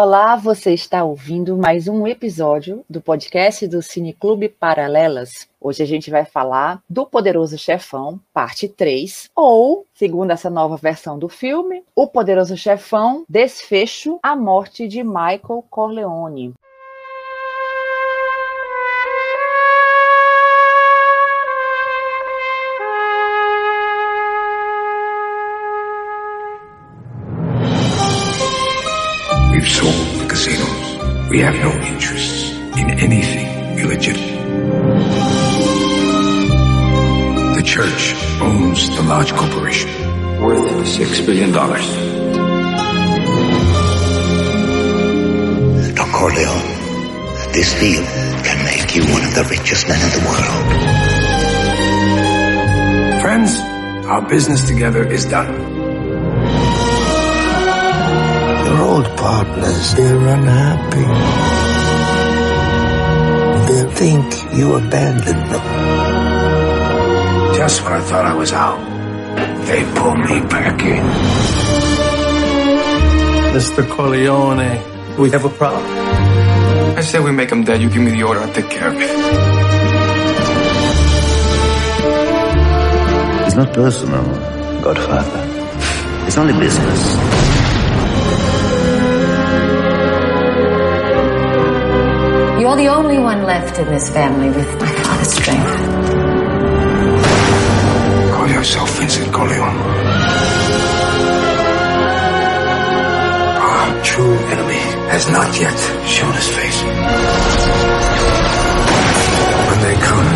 Olá, você está ouvindo mais um episódio do podcast do Cineclube Paralelas. Hoje a gente vai falar do Poderoso Chefão, parte 3, ou, segundo essa nova versão do filme, O Poderoso Chefão, Desfecho, a morte de Michael Corleone. Don Corleone, this deal can make you one of the richest men in the world. Friends, our business together is done. Your old partners, they're unhappy. They think you abandoned them. Just when I thought I was out, they pull me back in. Mr. Corleone, we have a problem. I said we make them dead. You give me the order, I'll take care of it. It's not personal, Godfather. It's only business. You're the only one left in this family with my father's strength. Yourself Vincent Corleone. Our true enemy has not yet shown his face. When they come,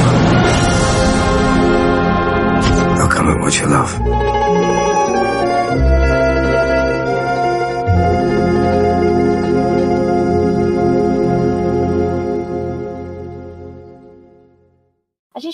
they'll come at what you love.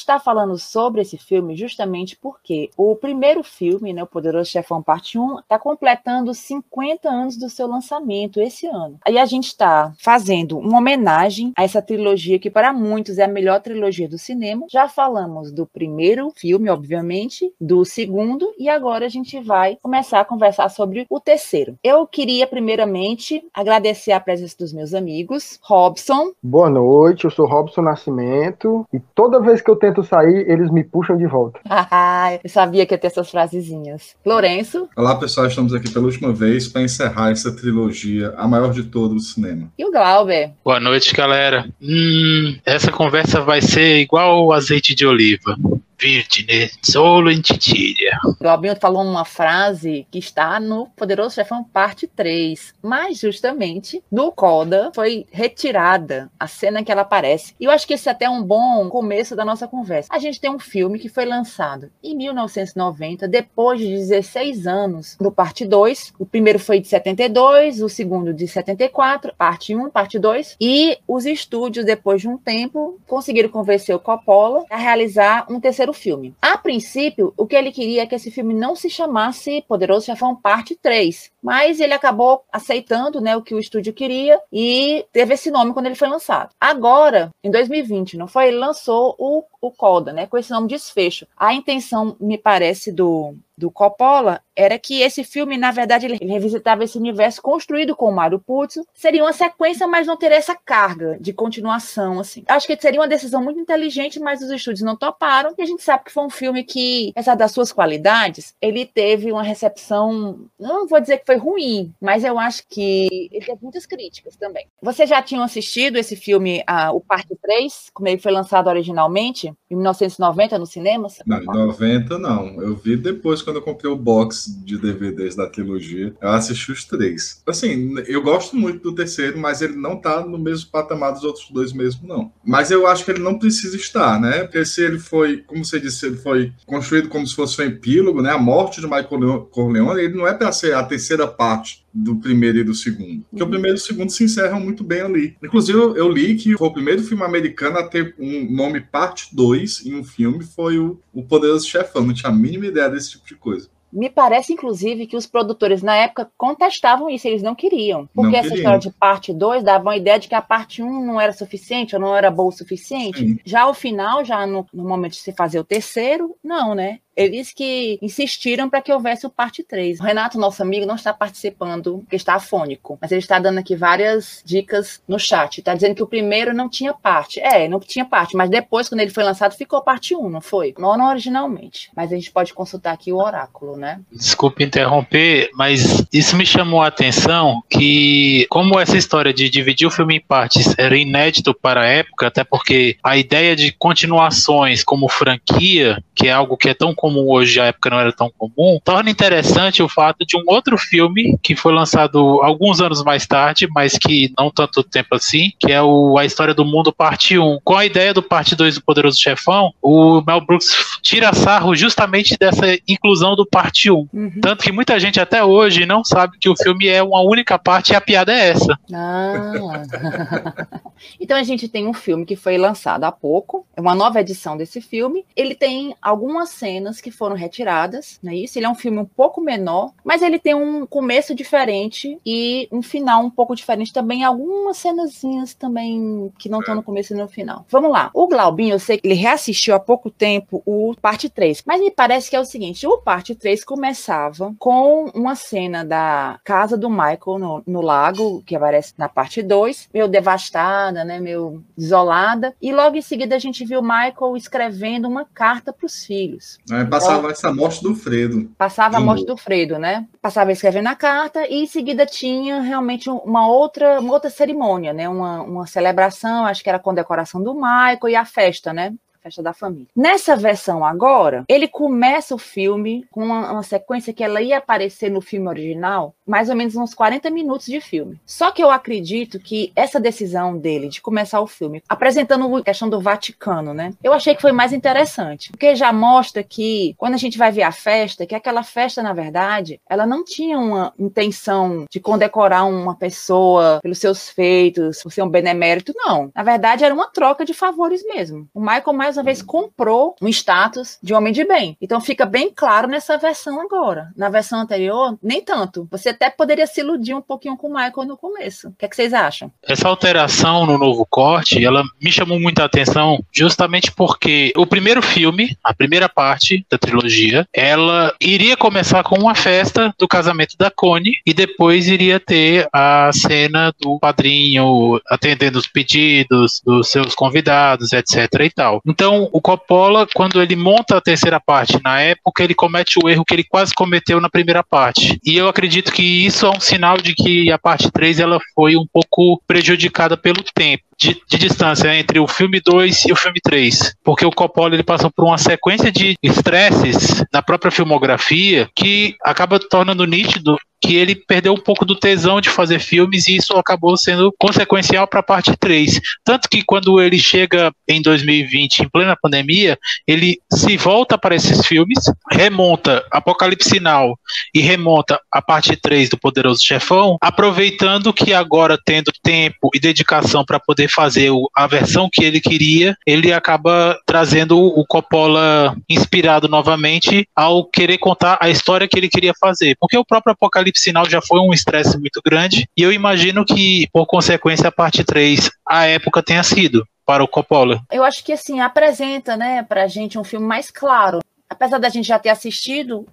Está falando sobre esse filme justamente porque o primeiro filme, né, O Poderoso Chefão Parte 1, está completando 50 anos do seu lançamento esse ano. Aí a gente está fazendo uma homenagem a essa trilogia que para muitos é a melhor trilogia do cinema. Já falamos do primeiro filme, obviamente, do segundo e agora a gente vai começar a conversar sobre o terceiro. Eu queria primeiramente agradecer a presença dos meus amigos, Robson. Boa noite, eu sou Robson Nascimento e toda vez que eu tento sair, eles me puxam de volta. eu sabia que ia ter essas frasezinhas. Lourenço. Olá, pessoal. Estamos aqui pela última vez para encerrar essa trilogia, a maior de todo o cinema. E o Glauber. Boa noite, galera. Hum, essa conversa vai ser igual o azeite de oliva. Virgine, solo em titilha. O Albinho falou uma frase que está no Poderoso Chefão Parte 3, mas justamente no Coda foi retirada a cena que ela aparece. E eu acho que esse é até um bom começo da nossa conversa. A gente tem um filme que foi lançado em 1990, depois de 16 anos do Parte 2. O primeiro foi de 72, o segundo de 74, Parte 1, Parte 2. E os estúdios, depois de um tempo, conseguiram convencer o Coppola a realizar um terceiro filme. A princípio, o que ele queria é que esse filme não se chamasse Poderoso Chefão Parte 3, mas ele acabou aceitando né, o que o estúdio queria e teve esse nome quando ele foi lançado. Agora, em 2020, não foi? Ele lançou o, o Coda, né, com esse nome Desfecho. A intenção, me parece, do, do Coppola era que esse filme, na verdade, ele revisitava esse universo construído com o Mario Puzo. Seria uma sequência, mas não teria essa carga de continuação, assim. Acho que seria uma decisão muito inteligente, mas os estúdios não toparam. E a gente sabe que foi um filme que, apesar das suas qualidades, ele teve uma recepção, não vou dizer que foi ruim, mas eu acho que ele teve muitas críticas também. Vocês já tinham assistido esse filme, a, o Parte 3, como ele foi lançado originalmente, em 1990, no cinema? Não, em 90 não. Eu vi depois quando eu comprei o box de DVDs da trilogia, eu assisti os três. Assim, eu gosto muito do terceiro, mas ele não tá no mesmo patamar dos outros dois mesmo, não. Mas eu acho que ele não precisa estar, né? Porque se ele foi, como você disse, ele foi construído como se fosse um epílogo, né? A morte de Michael Corleone, ele não é para ser a terceira parte do primeiro e do segundo. Porque o primeiro e o segundo se encerram muito bem ali. Inclusive, eu li que foi o primeiro filme americano a ter um nome parte 2 em um filme foi o, o Poderoso Chefão. Não tinha a mínima ideia desse tipo de coisa. Me parece, inclusive, que os produtores na época contestavam isso, eles não queriam. Porque Não essa queriam. história de parte 2 dava a ideia de que a parte 1 um não era suficiente ou não era boa o suficiente. Sim. Já ao final, já no, no momento de se fazer o terceiro, não, né? Eles que insistiram para que houvesse o parte 3. O Renato, nosso amigo, não está participando, porque está afônico, mas ele está dando aqui várias dicas no chat. Está dizendo que o primeiro não tinha parte. É, não tinha parte, mas depois, quando ele foi lançado, ficou parte 1, não foi? Não, não originalmente. Mas a gente pode consultar aqui o oráculo, né? Desculpe interromper, mas isso me chamou a atenção que, como essa história de dividir o filme em partes era inédito para a época, até porque a ideia de continuações como franquia, que é algo que é tão comum hoje, a época não era tão comum, torna interessante o fato de um outro filme que foi lançado alguns anos mais tarde, mas que não tanto tempo assim, que é o A História do Mundo Parte 1. Com a ideia do Parte 2 do Poderoso Chefão, o Mel Brooks tira sarro justamente dessa inclusão do Parte 1. Uhum. Tanto que muita gente até hoje não sabe que o filme é uma única parte e a piada é essa. Ah. então a gente tem um filme que foi lançado há pouco, é uma nova edição desse filme. Ele tem algumas cenas que foram retiradas, não é isso? Ele é um filme um pouco menor, mas ele tem um começo diferente e um final um pouco diferente também. Algumas cenazinhas também que não estão no começo e no final. Vamos lá. O Glaubinho, eu sei que ele reassistiu há pouco tempo o parte 3, mas me parece que é o seguinte: o parte 3 começava com uma cena da casa do Michael no, no lago, que aparece na parte 2, meio devastada, né, meio isolada, e logo em seguida a gente viu o Michael escrevendo uma carta para os filhos. É, passava essa morte do Fredo. Passava a morte do Fredo, né? Passava escrevendo a carta e em seguida tinha realmente uma outra, uma outra cerimônia, né? Uma, uma celebração, acho que era a condecoração do Michael e a festa, né? Festa da família. Nessa versão agora, ele começa o filme com uma, uma, sequência que ela ia aparecer no filme original, mais ou menos uns 40 minutos de filme. Só que eu acredito que essa decisão dele de começar o filme apresentando a questão do Vaticano, né? Eu achei que foi mais interessante, porque já mostra que quando a gente vai ver a festa, que aquela festa na verdade, ela não tinha uma intenção de condecorar uma pessoa pelos seus feitos, por ser um benemérito, não. Na verdade, era uma troca de favores mesmo. O Michael mais uma vez comprou um status de homem de bem. Então fica bem claro nessa versão agora. Na versão anterior, nem tanto. Você até poderia se iludir um pouquinho com o Michael no começo. O que, é que vocês acham? Essa alteração no novo corte, ela me chamou muita atenção justamente porque o primeiro filme, a primeira parte da trilogia, ela iria começar com uma festa do casamento da Connie e depois iria ter a cena do padrinho atendendo os pedidos dos seus convidados, etc e tal. Então então, o Coppola, quando ele monta a terceira parte na época, ele comete o erro que ele quase cometeu na primeira parte. E eu acredito que isso é um sinal de que a parte 3 ela foi um pouco prejudicada pelo tempo de, de, distância entre o filme 2 e o filme 3. Porque o Coppola ele passou por uma sequência de estresses na própria filmografia que acaba tornando nítido que ele perdeu um pouco do tesão de fazer filmes e isso acabou sendo consequencial para a parte 3. Tanto que quando ele chega em 2020, em plena pandemia, ele se volta para esses filmes, remonta Apocalipse Sinal e remonta a parte 3 do Poderoso Chefão, aproveitando que agora tendo tempo e dedicação para poder fazer a versão que ele queria, ele acaba trazendo o Coppola inspirado novamente ao querer contar a história que ele queria fazer. Porque o próprio Apocalipse Sinal já foi um estresse muito grande, e eu imagino que, por consequência, a parte 3, a época tenha sido para o Coppola. Eu acho que assim apresenta, né, pra gente um filme mais claro. Apesar da gente já ter assistido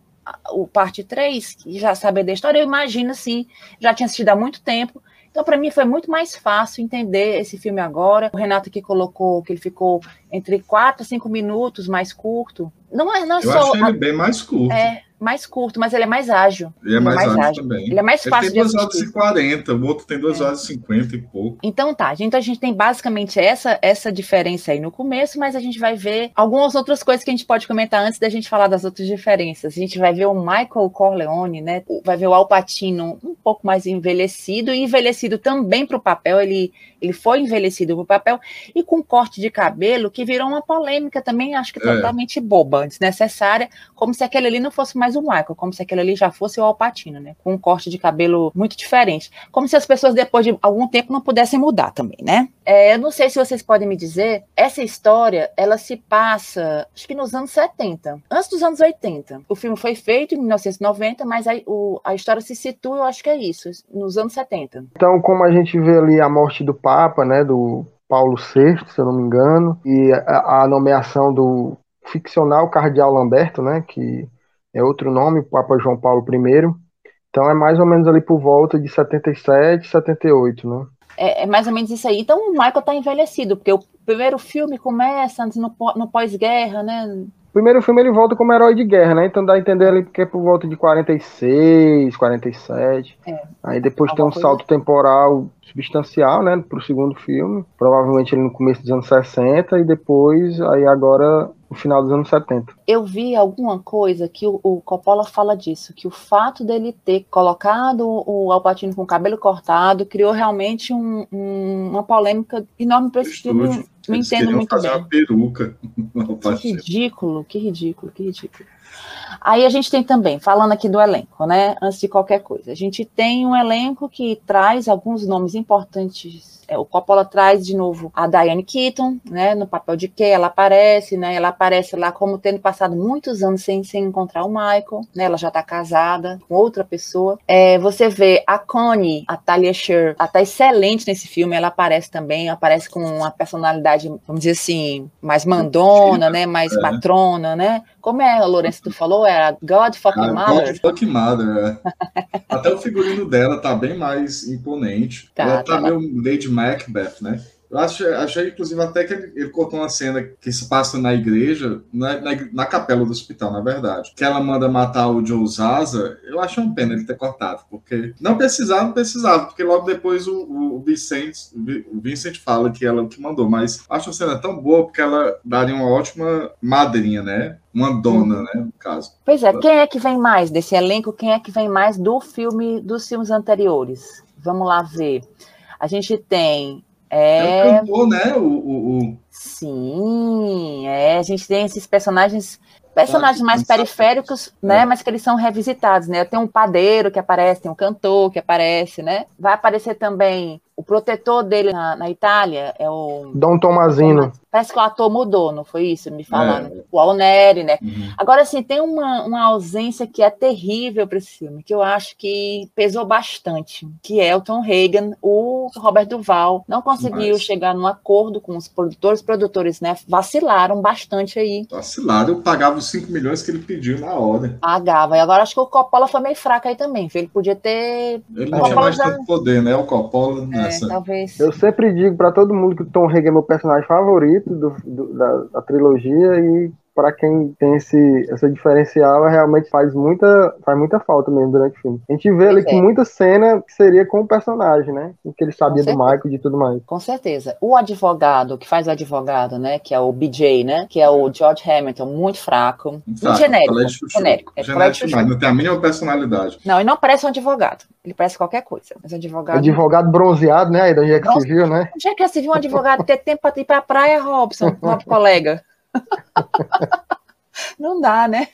o parte 3, e já saber da história, eu imagino assim, já tinha assistido há muito tempo, então, para mim, foi muito mais fácil entender esse filme agora. O Renato aqui colocou que ele ficou entre 4 a 5 minutos mais curto. Não é, não é Eu só. Eu ele bem mais curto. É, mais curto, mas ele é mais ágil. Ele é mais, mais ágil, ágil, também. Ele é mais fácil ele tem 2 horas e 40, o outro tem 2 é. horas e 50 e pouco. Então tá, então a gente tem basicamente essa, essa diferença aí no começo, mas a gente vai ver algumas outras coisas que a gente pode comentar antes da gente falar das outras diferenças. A gente vai ver o Michael Corleone, né? Vai ver o Al Pacino um pouco mais envelhecido e envelhecido também para o papel. Ele, ele foi envelhecido para o papel e com corte de cabelo que virou uma polêmica também, acho que é. totalmente boba, desnecessária, como se aquele ali não fosse mais o Michael, como se aquele ali já fosse o Alpatino, né? Com um corte de cabelo muito diferente. Como se as pessoas, depois de algum tempo, não pudessem mudar também, né? É, eu não sei se vocês podem me dizer, essa história, ela se passa, acho que nos anos 70, antes dos anos 80. O filme foi feito em 1990, mas a, o, a história se situa, eu acho que é isso, nos anos 70. Então, como a gente vê ali a morte do Papa, né, do Paulo VI, se eu não me engano, e a, a nomeação do ficcional Cardeal Lamberto, né? Que é outro nome, Papa João Paulo I. Então é mais ou menos ali por volta de 77, 78, né? É, é mais ou menos isso aí. Então o Michael tá envelhecido, porque o primeiro filme começa no, no pós-guerra, né? Primeiro filme ele volta como herói de guerra, né? Então dá a entender ali que é por volta de 46, 47. É. Aí depois Alguma tem um salto temporal substancial, né, pro segundo filme. Provavelmente ele no começo dos anos 60 e depois aí agora no final dos anos 70. Eu vi alguma coisa que o, o, Coppola fala disso, que o fato dele ter colocado o Alpatino com o cabelo cortado criou realmente um, um, uma polêmica enorme para esse filme. Não entendo muito fazer bem. uma peruca. Que ridículo, que ridículo, que ridículo. Aí a gente tem também, falando aqui do elenco, né? Antes de qualquer coisa, a gente tem um elenco que traz alguns nomes importantes. É, o Coppola traz de novo a Diane Keaton, né? No papel de que ela aparece, né? Ela aparece lá como tendo passado muitos anos sem, sem encontrar o Michael, né? Ela já tá casada com outra pessoa. É, você vê a Connie, a Talia Shire, ela tá excelente nesse filme. Ela aparece também, aparece com uma personalidade, vamos dizer assim, mais mandona, né? Mais é. patrona, né? Como é, Lourenço, tu falou? Era God Fucking ah, Mother? God Fucking Mother, é. Até o figurino dela tá bem mais imponente. Tá, ela tá, tá meio Lady Macbeth, né? Eu acho, achei, inclusive, até que ele, ele, cortou uma cena que se passa na igreja, na, na, na, capela do hospital, na verdade. Que ela manda matar o Joe Zaza. Eu acho uma pena ele ter cortado, porque não precisava, não precisava, porque logo depois o, o, Vicente, o Vincent fala que ela que mandou. Mas acho a cena tão boa porque ela daria uma ótima madrinha, né? Uma dona, né? No caso. Pois é, quem é que vem mais desse elenco? Quem é que vem mais do filme, dos filmes anteriores? Vamos lá ver. A gente tem é, é o cantor, né? O, o, o, Sim, é. A gente tem esses personagens personagens mais periféricos, né? É. Mas que eles são revisitados, né? Tem um padeiro que aparece, tem um cantor que aparece, né? Vai aparecer também o protetor dele na, na, Itália é o. Dom Tomazino. Parece que o ator mudou, não foi isso? Me falaram. É. O Alneri, né? Uhum. Agora, assim, tem uma, uma ausência que é terrível para esse filme, que eu acho que pesou bastante, que é o Tom Hagen, o Robert Duval. Não conseguiu Mas... chegar num acordo com os produtores. Os produtores, né? Vacilaram bastante aí. Vacilaram, eu pagava os 5 milhões que ele pediu na hora. Pagava. E agora acho que o Coppola foi meio fraco aí também. Ele podia ter. Ele não tinha mais já... tanto poder, né? O Coppola. Né? É, talvez. Eu sempre digo para todo mundo que o Tom Hagen é meu personagem favorito do, do, da, da, trilogia e para quem tem esse, essa diferencial, realmente faz muita, faz muita falta mesmo durante o filme. A gente vê ali que muita cena que seria com o personagem, né? O que ele sabia do Michael e de tudo mais. Com certeza. O advogado, que faz o advogado, né? Que é o BJ, né? Que é o George Hamilton, muito fraco. Muito genérico. genérico. É genérico mas não tem a mínima personalidade. Não, e não parece um advogado. Ele parece qualquer coisa. Mas advogado. Advogado bronzeado, né? Aí da Jack Civil, né? Onde é que você viu um advogado ter tempo para ir pra praia, Robson, nosso colega? Não dá, né?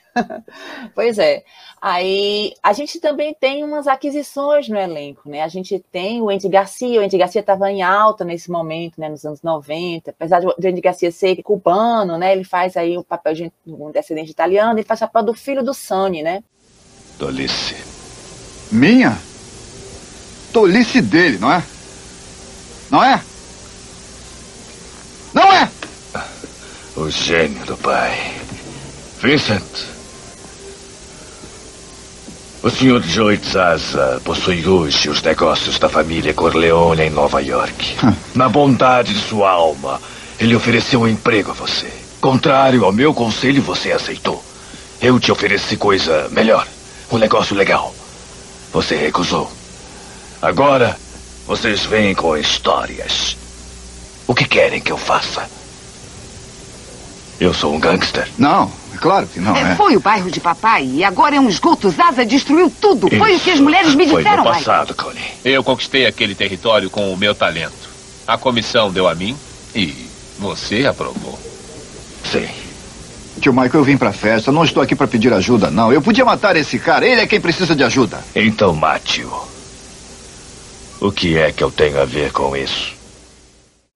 Pois é. Aí a gente também tem umas aquisições no elenco, né? A gente tem o Andy Garcia, o Andy Garcia estava em alta nesse momento, né? Nos anos 90, apesar de o Andy Garcia ser cubano, né? Ele faz aí o papel de um descendente italiano, ele faz o papel do filho do Sonny, né? Tolice. Minha? Tolice dele, não é? Não é? Não é? O gênio do pai. Vincent. O Sr. Joey Zaza possui hoje os negócios da família Corleone em Nova York. Na bondade de sua alma, ele ofereceu um emprego a você. Contrário ao meu conselho, você aceitou. Eu te ofereci coisa melhor. Um negócio legal. Você recusou. Agora, vocês vêm com histórias. O que querem que eu faça? Eu sou um gangster. Não, é claro que não. É, é. Foi o bairro de papai e agora é um esgoto. Zaza destruiu tudo. Isso. Foi o que as mulheres me disseram. Foi no passado, Connie. Eu conquistei aquele território com o meu talento. A comissão deu a mim e você aprovou. Sim. Tio Michael, eu vim pra festa. Não estou aqui para pedir ajuda, não. Eu podia matar esse cara. Ele é quem precisa de ajuda. Então mate-o. O que é que eu tenho a ver com isso?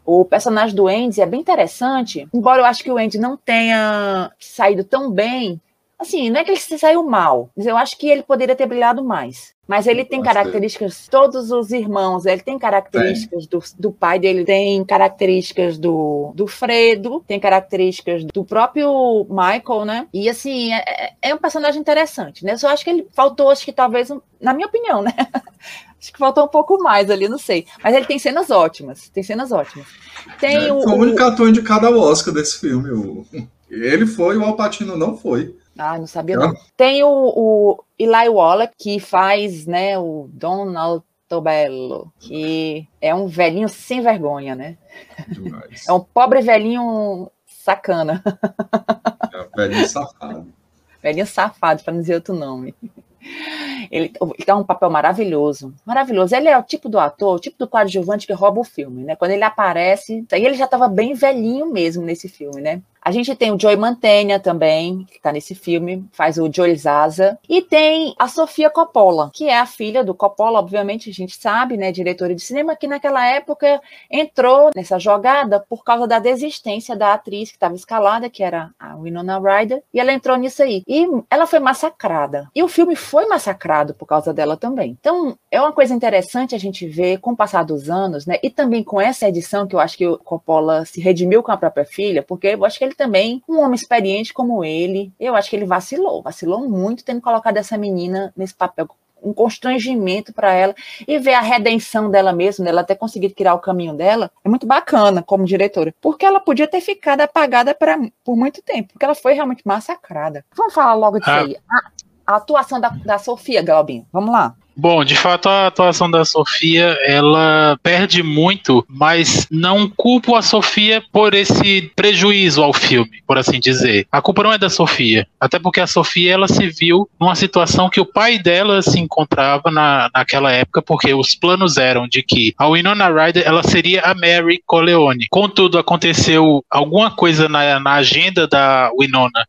O personagem do Andy é bem interessante, embora eu acho que o Andy não tenha saído tão bem Assim, não é que ele se saiu mal, mas eu acho que ele poderia ter brilhado mais. Mas ele tem características, todos os irmãos, ele tem características do, do pai dele, tem características do, do Fredo, tem características do próprio Michael, né? E assim, é, é um personagem interessante, né? Eu só acho que ele faltou, acho que talvez, na minha opinião, né? acho que faltou um pouco mais ali, não sei. Mas ele tem cenas ótimas, tem cenas ótimas. Tem é, o, foi o único ator indicado ao Oscar desse filme. O... Ele foi, o Alpatino não foi. Ah, não sabia não. Tem o, o Eli Wallach, que faz, né, o Donald Tobello, que é um velhinho sem vergonha, né? Demais. É um pobre velhinho sacana. É um velhinho safado. velhinho safado, para não dizer outro nome. Ele, ele um papel maravilhoso, maravilhoso. Ele é o tipo do ator, o tipo do coadjuvante que rouba o filme, né? Quando ele aparece, aí ele já estava bem velhinho mesmo nesse filme, né? A gente tem o Joey Mantegna também, que está nesse filme, faz o Joel Zaza. E tem a Sofia Coppola, que é a filha do Coppola, obviamente, a gente sabe, né, diretora de cinema, que naquela época entrou nessa jogada por causa da desistência da atriz que estava escalada, que era a Winona Ryder, e ela entrou nisso aí. E ela foi massacrada. E o filme foi massacrado por causa dela também. Então, é uma coisa interessante a gente ver com o passar dos anos, né, e também com essa edição que eu acho que o Coppola se redimiu com a própria filha, porque eu acho que ele também, um homem experiente como ele, eu acho que ele vacilou, vacilou muito tendo colocado essa menina nesse papel um constrangimento para ela e ver a redenção dela mesma, dela ter conseguido criar o caminho dela, é muito bacana como diretora, porque ela podia ter ficado apagada pra, por muito tempo, porque ela foi realmente massacrada. Vamos falar logo disso ah. aí. A, a, atuação da, da Sofia Galbin, vamos lá. Bom, de fato a atuação da Sofia ela perde muito, mas não culpo a Sofia por esse prejuízo ao filme, por assim dizer. A culpa não é da Sofia, até porque a Sofia ela se viu numa situação que o pai dela se encontrava na, naquela época, porque os planos eram de que a Winona Ryder ela seria a Mary Corleone. Contudo, aconteceu alguma coisa na, na agenda da Winona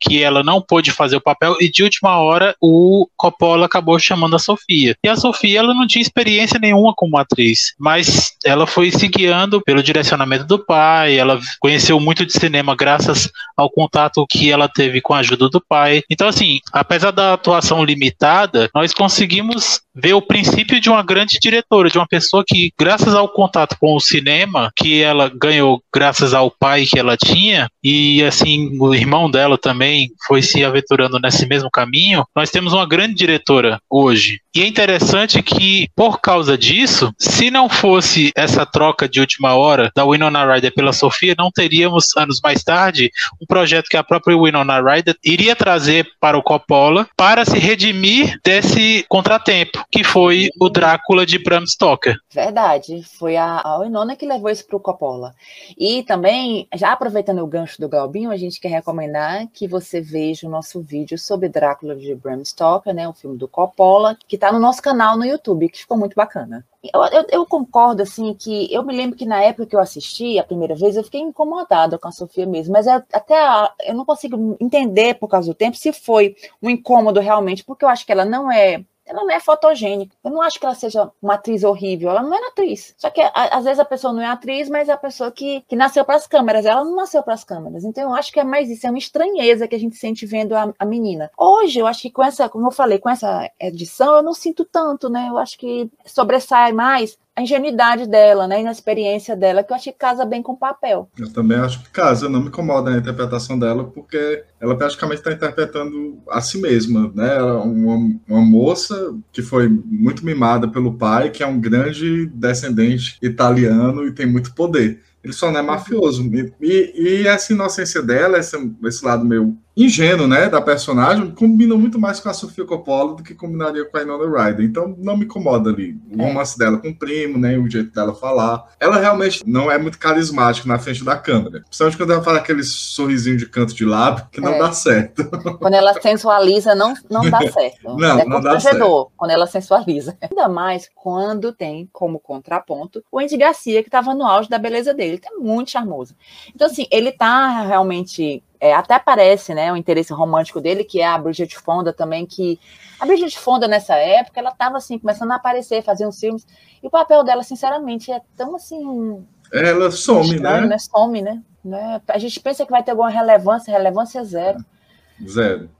que ela não pôde fazer o papel e de última hora o Coppola acabou chamando a Sofia. E a Sofia ela não tinha experiência nenhuma como atriz, mas ela foi se guiando pelo direcionamento do pai, ela conheceu muito de cinema graças ao contato que ela teve com a ajuda do pai. Então assim, apesar da atuação limitada, nós conseguimos ver o princípio de uma grande diretora, de uma pessoa que graças ao contato com o cinema que ela ganhou graças ao pai que ela tinha e assim o irmão dela também também foi se aventurando nesse mesmo caminho, nós temos uma grande diretora hoje. E é interessante que, por causa disso, se não fosse essa troca de última hora da Winona Ryder pela Sofia, não teríamos, anos mais tarde, um projeto que a própria Winona Ryder iria trazer para o Coppola para se redimir desse contratempo, que foi o Drácula de Bram Stoker. Verdade, foi a, a Winona que levou isso para o Coppola. E também, já aproveitando o gancho do Galbinho, a gente quer recomendar que você veja o nosso vídeo sobre Drácula de Bram Stoker, né, o filme do Coppola, que está no nosso canal no YouTube, que ficou muito bacana. Eu, eu, eu, concordo, assim, que eu me lembro que na época que eu assisti a primeira vez, eu fiquei incomodada com a Sofia mesmo, mas eu, até a, eu não consigo entender por causa do tempo se foi um incômodo realmente, porque eu acho que ela não é ela não é fotogênica. Eu não acho que ela seja uma atriz horrível, ela não é atriz. Só que às vezes a pessoa não é atriz, mas é a pessoa que, que nasceu para as câmeras. Ela não nasceu para as câmeras. Então eu acho que é mais isso, é uma estranheza que a gente sente vendo a, a menina. Hoje eu acho que com essa, como eu falei, com essa edição eu não sinto tanto, né? Eu acho que sobressai mais a ingenuidade dela, né, na experiência dela, que eu acho que casa bem com o papel. Eu também acho que casa, não me incomoda a interpretação dela, porque ela praticamente está interpretando a si mesma, né, ela é uma, uma moça que foi muito mimada pelo pai, que é um grande descendente italiano e tem muito poder. Ele só não é mafioso. E, e, e essa inocência dela, esse lado meio ingênuo, né, da personagem, combina muito mais com a Sofia Coppola do que combinaria com a Inona Ryder. Então não me incomoda ali o é. romance dela com o primo, né, o jeito dela falar. Ela realmente não é muito carismática na frente da câmera. Principalmente quando ela fala aquele sorrisinho de canto de lábio que não é. dá certo. Quando ela sensualiza, não, não dá certo. não, é não dá certo. quando ela sensualiza. Ainda mais quando tem como contraponto o Andy Garcia, que estava no auge da beleza dele. Ele tá muito charmoso. Então, assim, ele tá realmente é, até parece, né, o interesse romântico dele, que é a Bridget Fonda também, que a Bridget Fonda nessa época, ela estava assim, começando a aparecer, fazer uns filmes, e o papel dela, sinceramente, é tão assim... Ela some, estranho, né? né? Some, né? né? A gente pensa que vai ter alguma relevância, relevância zero. Zero.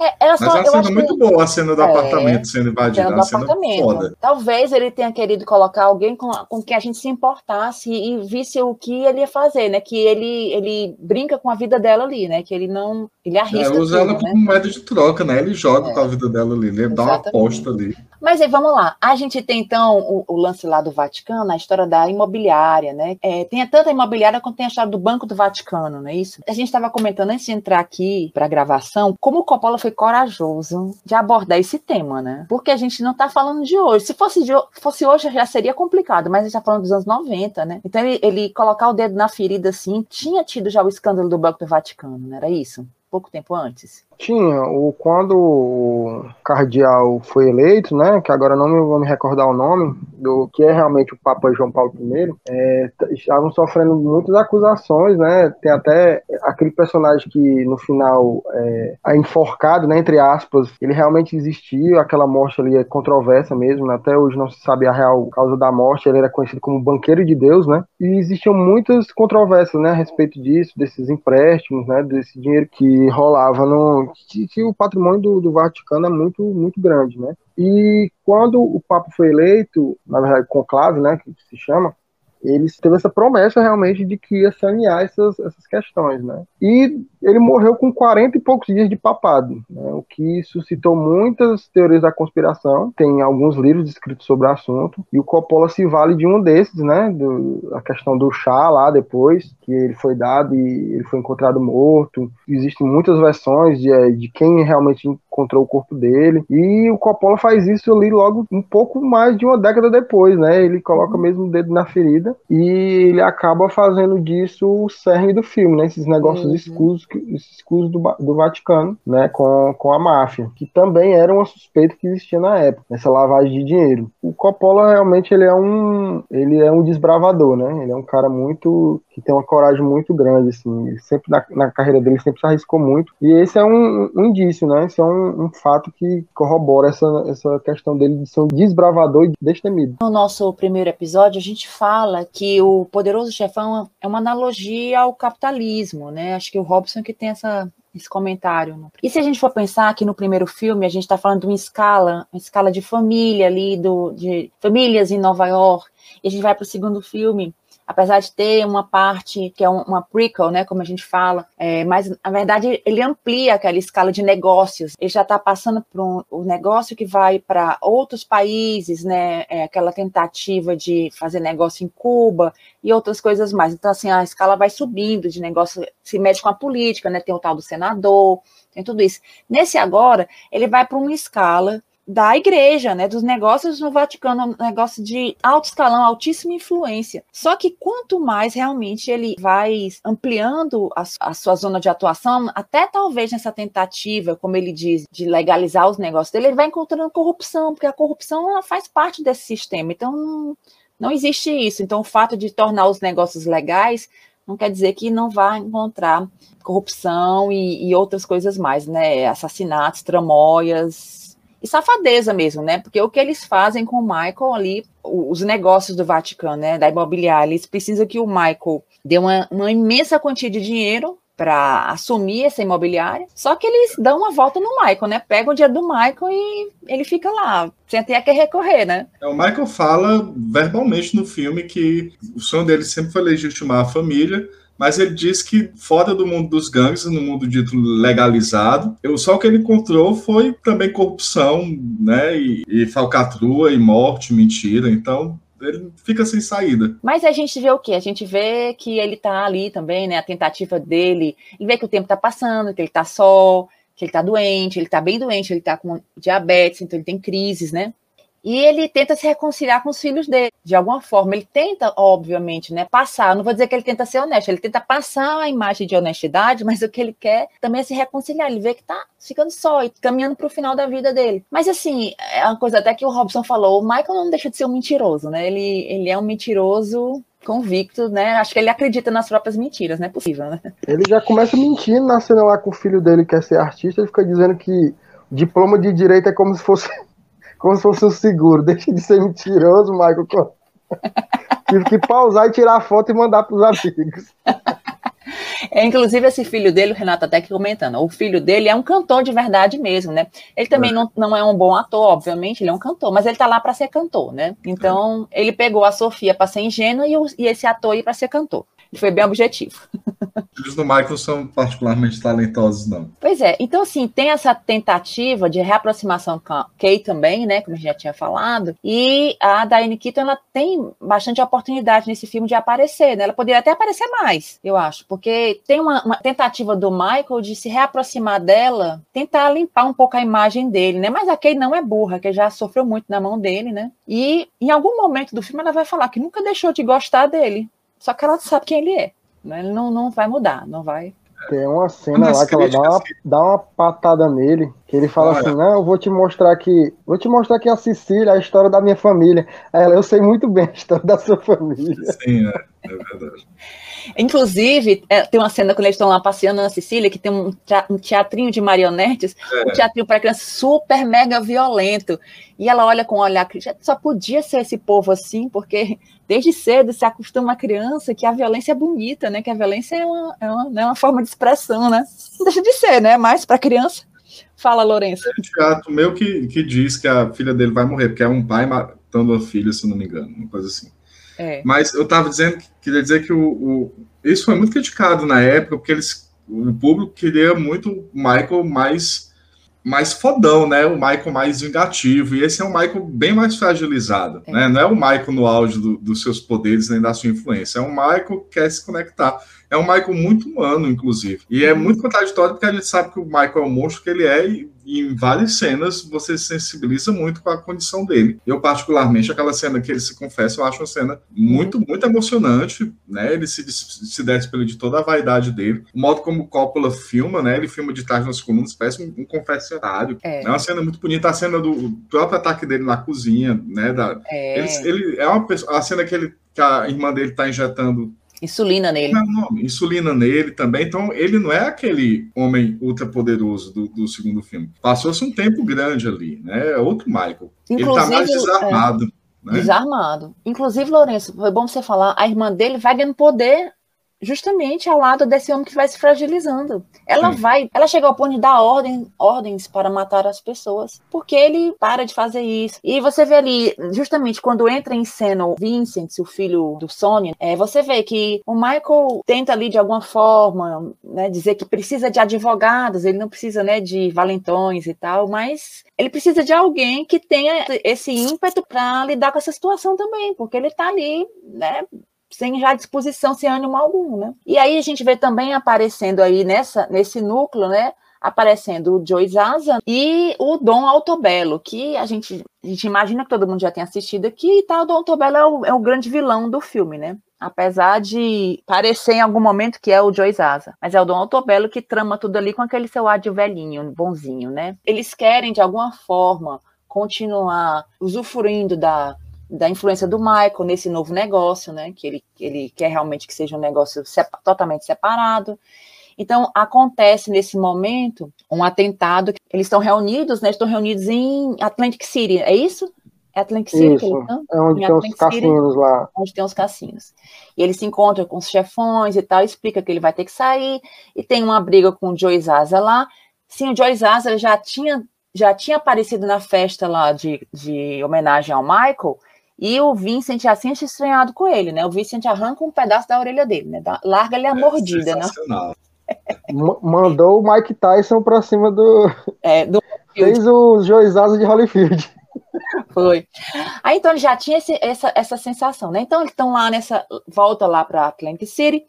É, é Mas é uma cena muito que... boa, a cena do é, apartamento sendo invadida. Cena do cena apartamento. Foda. Talvez ele tenha querido colocar alguém com, com quem a gente se importasse e visse o que ele ia fazer, né? Que ele, ele brinca com a vida dela ali, né? Que ele não. Ele arrisca. É, usa tudo, ela né? como moeda de troca, né? Ele joga é. com a vida dela ali, ele dá uma aposta ali. Mas aí vamos lá. A gente tem então o, o, lance lá do Vaticano, a história da imobiliária, né? É, tem tanta imobiliária quanto tem a história do Banco do Vaticano, não é isso? A gente estava comentando antes de entrar aqui para a gravação como o Coppola foi corajoso de abordar esse tema, né? Porque a gente não está falando de hoje. Se fosse, de, fosse hoje já seria complicado, mas a gente está falando dos anos 90, né? Então ele, ele colocar o dedo na ferida assim, tinha tido já o escândalo do Banco do Vaticano, não era isso? Pouco tempo antes. Tinha, o, quando o cardeal foi eleito, né, que agora não me vou me recordar o nome, do que é realmente o Papa João Paulo I, é, estavam sofrendo muitas acusações, né, tem até aquele personagem que no final é, é enforcado, né, entre aspas, ele realmente existiu, aquela morte ali é controversa mesmo, né, até hoje não se sabe a real causa da morte, ele era conhecido como banqueiro de Deus, né, e existiam muitas controvérsias, né, a respeito disso, desses empréstimos, né, desse dinheiro que rolava no que, que o patrimônio do, do, Vaticano é muito, muito grande, né? E quando o Papa foi eleito, na verdade, conclave, né, que se chama, ele teve essa promessa realmente de que ia sanear essas, essas questões, né? E ele morreu com 40 e poucos dias de papado, né? o que suscitou muitas teorias da conspiração. Tem alguns livros escritos sobre o assunto, e o Coppola se vale de um desses, né? Do, a questão do chá lá depois, que ele foi dado e ele foi encontrado morto. Existem muitas versões de, de quem realmente encontrou o corpo dele. E o Coppola faz isso ali logo um pouco mais de uma década depois, né? Ele coloca mesmo o dedo na ferida e ele acaba fazendo disso o cerne do filme, né? Esses negócios uhum. escuros, escuros do, do Vaticano, né? Com, com a máfia, que também era uma suspeita que existia na época, essa lavagem de dinheiro. O Coppola realmente ele é um ele é um desbravador, né? Ele é um cara muito que tem uma coragem muito grande, assim. Sempre na, na carreira dele sempre se arriscou muito. E esse é um, um indício, né? Esse é um, um, fato que corrobora essa, essa questão dele de ser um desbravador e destemido. No nosso primeiro episódio, a gente fala que o Poderoso Chefão é uma analogia ao capitalismo, né? Acho que o Robson que tem essa, esse comentário. Né? E se a gente for pensar que no primeiro filme a gente está falando de uma escala, uma escala de família ali, do, de famílias em Nova York, e a gente vai para o segundo filme, apesar de ter uma parte que é uma prequel, né, como a gente fala, é, mas na verdade ele amplia aquela escala de negócios. Ele já está passando por um, um, negócio que vai para outros países, né, é, aquela tentativa de fazer negócio em Cuba e outras coisas mais. Então assim a escala vai subindo de negócio, se mede com a política, né, tem o tal do senador, tem tudo isso. Nesse agora ele vai para uma escala da igreja, né, dos negócios no Vaticano, um negócio de alto escalão, altíssima influência. Só que quanto mais realmente ele vai ampliando a, a, sua zona de atuação, até talvez nessa tentativa, como ele diz, de legalizar os negócios dele, ele vai encontrando corrupção, porque a corrupção ela faz parte desse sistema. Então não, existe isso. Então o fato de tornar os negócios legais não quer dizer que não vá encontrar corrupção e, e outras coisas mais, né? Assassinatos, tramóias, e safadeza mesmo, né? Porque o que eles fazem com o Michael ali, os negócios do Vaticano, né? Da imobiliária, eles precisam que o Michael dê uma, uma imensa quantia de dinheiro para assumir essa imobiliária. Só que eles dão uma volta no Michael, né? Pegam o dinheiro do Michael e ele fica lá, sem ter a que recorrer, né? É, o Michael fala verbalmente no filme que o sonho dele sempre foi legitimar a família mas ele diz que fora do mundo dos gangues, no mundo dito legalizado, eu, só o que ele encontrou foi também corrupção, né, e, e falcatrua, e morte, mentira, então ele fica sem saída. Mas a gente vê o quê? A gente vê que ele tá ali também, né, a tentativa dele, ele vê que o tempo tá passando, que ele tá só, que ele tá doente, ele tá bem doente, ele tá com diabetes, então ele tem crises, né? E ele tenta se reconciliar com os filhos dele, de alguma forma. Ele tenta, obviamente, né, passar. Não vou dizer que ele tenta ser honesto, ele tenta passar a imagem de honestidade, mas o que ele quer também é se reconciliar. Ele vê que tá ficando só e caminhando para o final da vida dele. Mas assim, é uma coisa até que o Robson falou: o Michael não deixa de ser um mentiroso, né? Ele, ele é um mentiroso convicto, né? Acho que ele acredita nas próprias mentiras, não é possível, né? Ele já começa mentindo na cena lá com o filho dele, que quer ser artista, ele fica dizendo que diploma de direito é como se fosse como se fosse um seguro. Deixa de ser mentiroso, Michael. Tive que pausar e tirar a foto e mandar para os amigos. É, inclusive, esse filho dele, o Renato até que comentando, o filho dele é um cantor de verdade mesmo, né? Ele também não, não é um bom ator, obviamente, ele é um cantor, mas ele tá lá para ser cantor, né? Então, ele pegou a Sofia para ser ingênua e, o, e esse ator ir para ser cantor. Ele foi bem objetivo. Os do Michael são particularmente talentosos, não. Pois é, então assim, tem essa tentativa de reaproximação com a Kay também, né, como a gente já tinha falado, e a Diane Keaton, ela tem bastante oportunidade nesse filme de aparecer, né, ela poderia até aparecer mais, eu acho, porque tem uma, uma tentativa do Michael de se reaproximar dela, tentar limpar um pouco a imagem dele, né, mas a Kay não é burra, que já sofreu muito na mão dele, né, e em algum momento do filme ela vai falar que nunca deixou de gostar dele, só que ela sabe quem ele é. Né? Ele não, não vai mudar, não vai. Tem uma cena lá que ela dá uma, dá uma patada nele, que ele fala ah, assim, não, eu vou te mostrar aqui, vou te mostrar aqui a Sicília, a história da minha família. Aí ela, eu sei muito bem a história da sua família. Sim, é, é verdade. Inclusive, é, tem uma cena quando eles estão lá passeando na Sicília, que tem um, teatrinho de marionetes, é. um teatrinho para criança super mega violento. E ela olha com um olhar que só podia ser esse povo assim, porque desde cedo se acostuma a criança que a violência é bonita, né? Que a violência é uma, é uma, é uma forma de expressão, né? Não deixa de ser, né? Mas para criança. Fala, Lourenço. É um teatro meu que, que diz que a filha dele vai morrer, porque é um pai matando a filha, se não me engano, uma coisa assim. É. Mas eu estava dizendo, queria dizer que o, o, isso foi muito criticado na época, porque eles, o público queria muito o Michael mais, mais fodão, né? O Michael mais vingativo. E esse é um Michael bem mais fragilizado, é. né? Não é o Michael no auge do, dos seus poderes nem da sua influência. É um Michael que quer se conectar. É um Michael muito humano, inclusive. E é muito contraditório porque a gente sabe que o Michael é o monstro que ele é e, e em várias cenas você se sensibiliza muito com a condição dele. Eu, particularmente, aquela cena que ele se confessa, eu acho uma cena muito, muito emocionante, né? Ele se, se despede de toda a vaidade dele. O modo como Coppola filma, né? Ele filma de trás nas colunas, parece um, um confessionário. É. é uma cena muito bonita. A cena do próprio ataque dele na cozinha, né? Da, é. Ele, ele, é uma pessoa, a cena que ele que a irmã dele está injetando Insulina nele. Não, não, insulina nele também. Então, ele não é aquele homem ultra poderoso do, do segundo filme. Passou-se um tempo grande ali, né? É outro Michael. Inclusive, ele tá mais desarmado. É, né? Desarmado. Inclusive, Lourenço, foi bom você falar, a irmã dele vai ganhando poder justamente ao lado desse homem que vai se fragilizando. Ela Sim. vai, ela chega ao ponto de dar ordem, ordens para matar as pessoas, porque ele para de fazer isso. E você vê ali, justamente quando entra em cena o Vincent, o filho do Sony, é, você vê que o Michael tenta ali de alguma forma, né, dizer que precisa de advogados, ele não precisa, né, de valentões e tal, mas ele precisa de alguém que tenha esse ímpeto para lidar com essa situação também, porque ele está ali, né, sem já disposição, sem ânimo algum, né? E aí a gente vê também aparecendo aí nessa, nesse núcleo, né? Aparecendo o Joe Zaza e o Dom Altobello, que a gente, a gente imagina que todo mundo já tem assistido aqui, e tal. O Dom Altobello é o, é o grande vilão do filme, né? apesar de parecer em algum momento que é o Joe Zaza. Mas é o Dom Altobello que trama tudo ali com aquele seu ar de velhinho, bonzinho, né? Eles querem, de alguma forma, continuar usufruindo da, da influência do Michael nesse novo negócio, né? Que ele, ele quer realmente que seja um negócio totalmente separado. Então, acontece nesse momento um atentado. Eles estão reunidos, né? Estão reunidos em Atlantic City, é isso? É Atlantic City isso, estão? É onde em tem Atlantic os cassinos City, lá. Onde tem os cassinos. E ele se encontra com os chefões e tal, explica que ele vai ter que sair, e tem uma briga com o Joe Zaza lá. Sim, o Joe Zaza já tinha, já tinha aparecido na festa lá de, de homenagem ao Michael, e o Vincent assim tinha estranhado com ele, né? O Vincent arranca um pedaço da orelha dele, né? Larga-lhe a é, mordida, né? Mandou o Mike Tyson pra cima do. É, do. Fez o Joizazo de Holyfield. Foi. Aí então ele já tinha esse, essa, essa sensação, né? Então eles estão lá nessa. Volta lá para Atlantic City.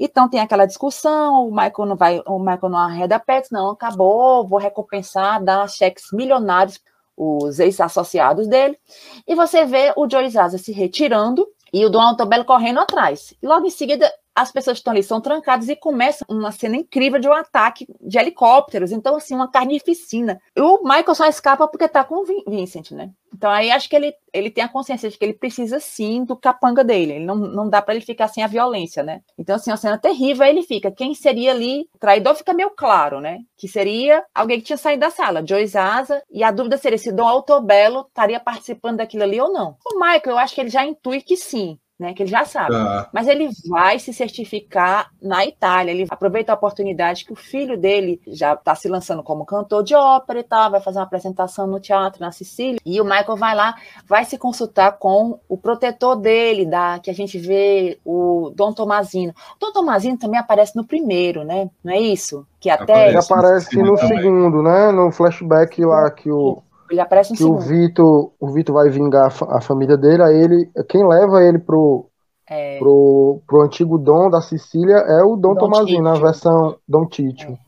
Então tem aquela discussão, o Michael não vai, o Michael não arreda pets, não, acabou, vou recompensar, dar cheques milionários os ex-associados dele, e você vê o Joey Zaza se retirando e o Dom Altobello correndo atrás. E logo em seguida, as pessoas que estão ali são trancadas e começa uma cena incrível de um ataque de helicópteros. Então, assim, uma carnificina. E o Michael só escapa porque tá com o Vincent, né? Então, aí acho que ele, ele tem a consciência de que ele precisa sim do capanga dele. Ele não, não dá para ele ficar sem a violência, né? Então, assim, uma cena terrível. Aí ele fica. Quem seria ali? Traidor fica meio claro, né? Que seria alguém que tinha saído da sala, Joe Zaza. E a dúvida seria se Dom Altobello estaria participando daquilo ali ou não. O Michael, eu acho que ele já intui que sim né? Que ele já sabe. Tá. Mas ele vai se certificar na Itália. Ele aproveita a oportunidade que o filho dele já está se lançando como cantor de ópera e tal, vai fazer uma apresentação no teatro na Sicília. E o Michael vai lá, vai se consultar com o protetor dele, da que a gente vê o Dom Tomazino. O Dom Tomazino também aparece no primeiro, né? Não é isso? Que até Ele aparece no segundo, né? No flashback lá que o, ele aparece no que o segundo. Vitor, o Vitor vai vingar a, fa- a família dele, aí ele, quem leva ele pro, É, pro, pro antigo Dom da Sicília é o Dom, Dom Tomazino, a Tito. versão Dom Tito.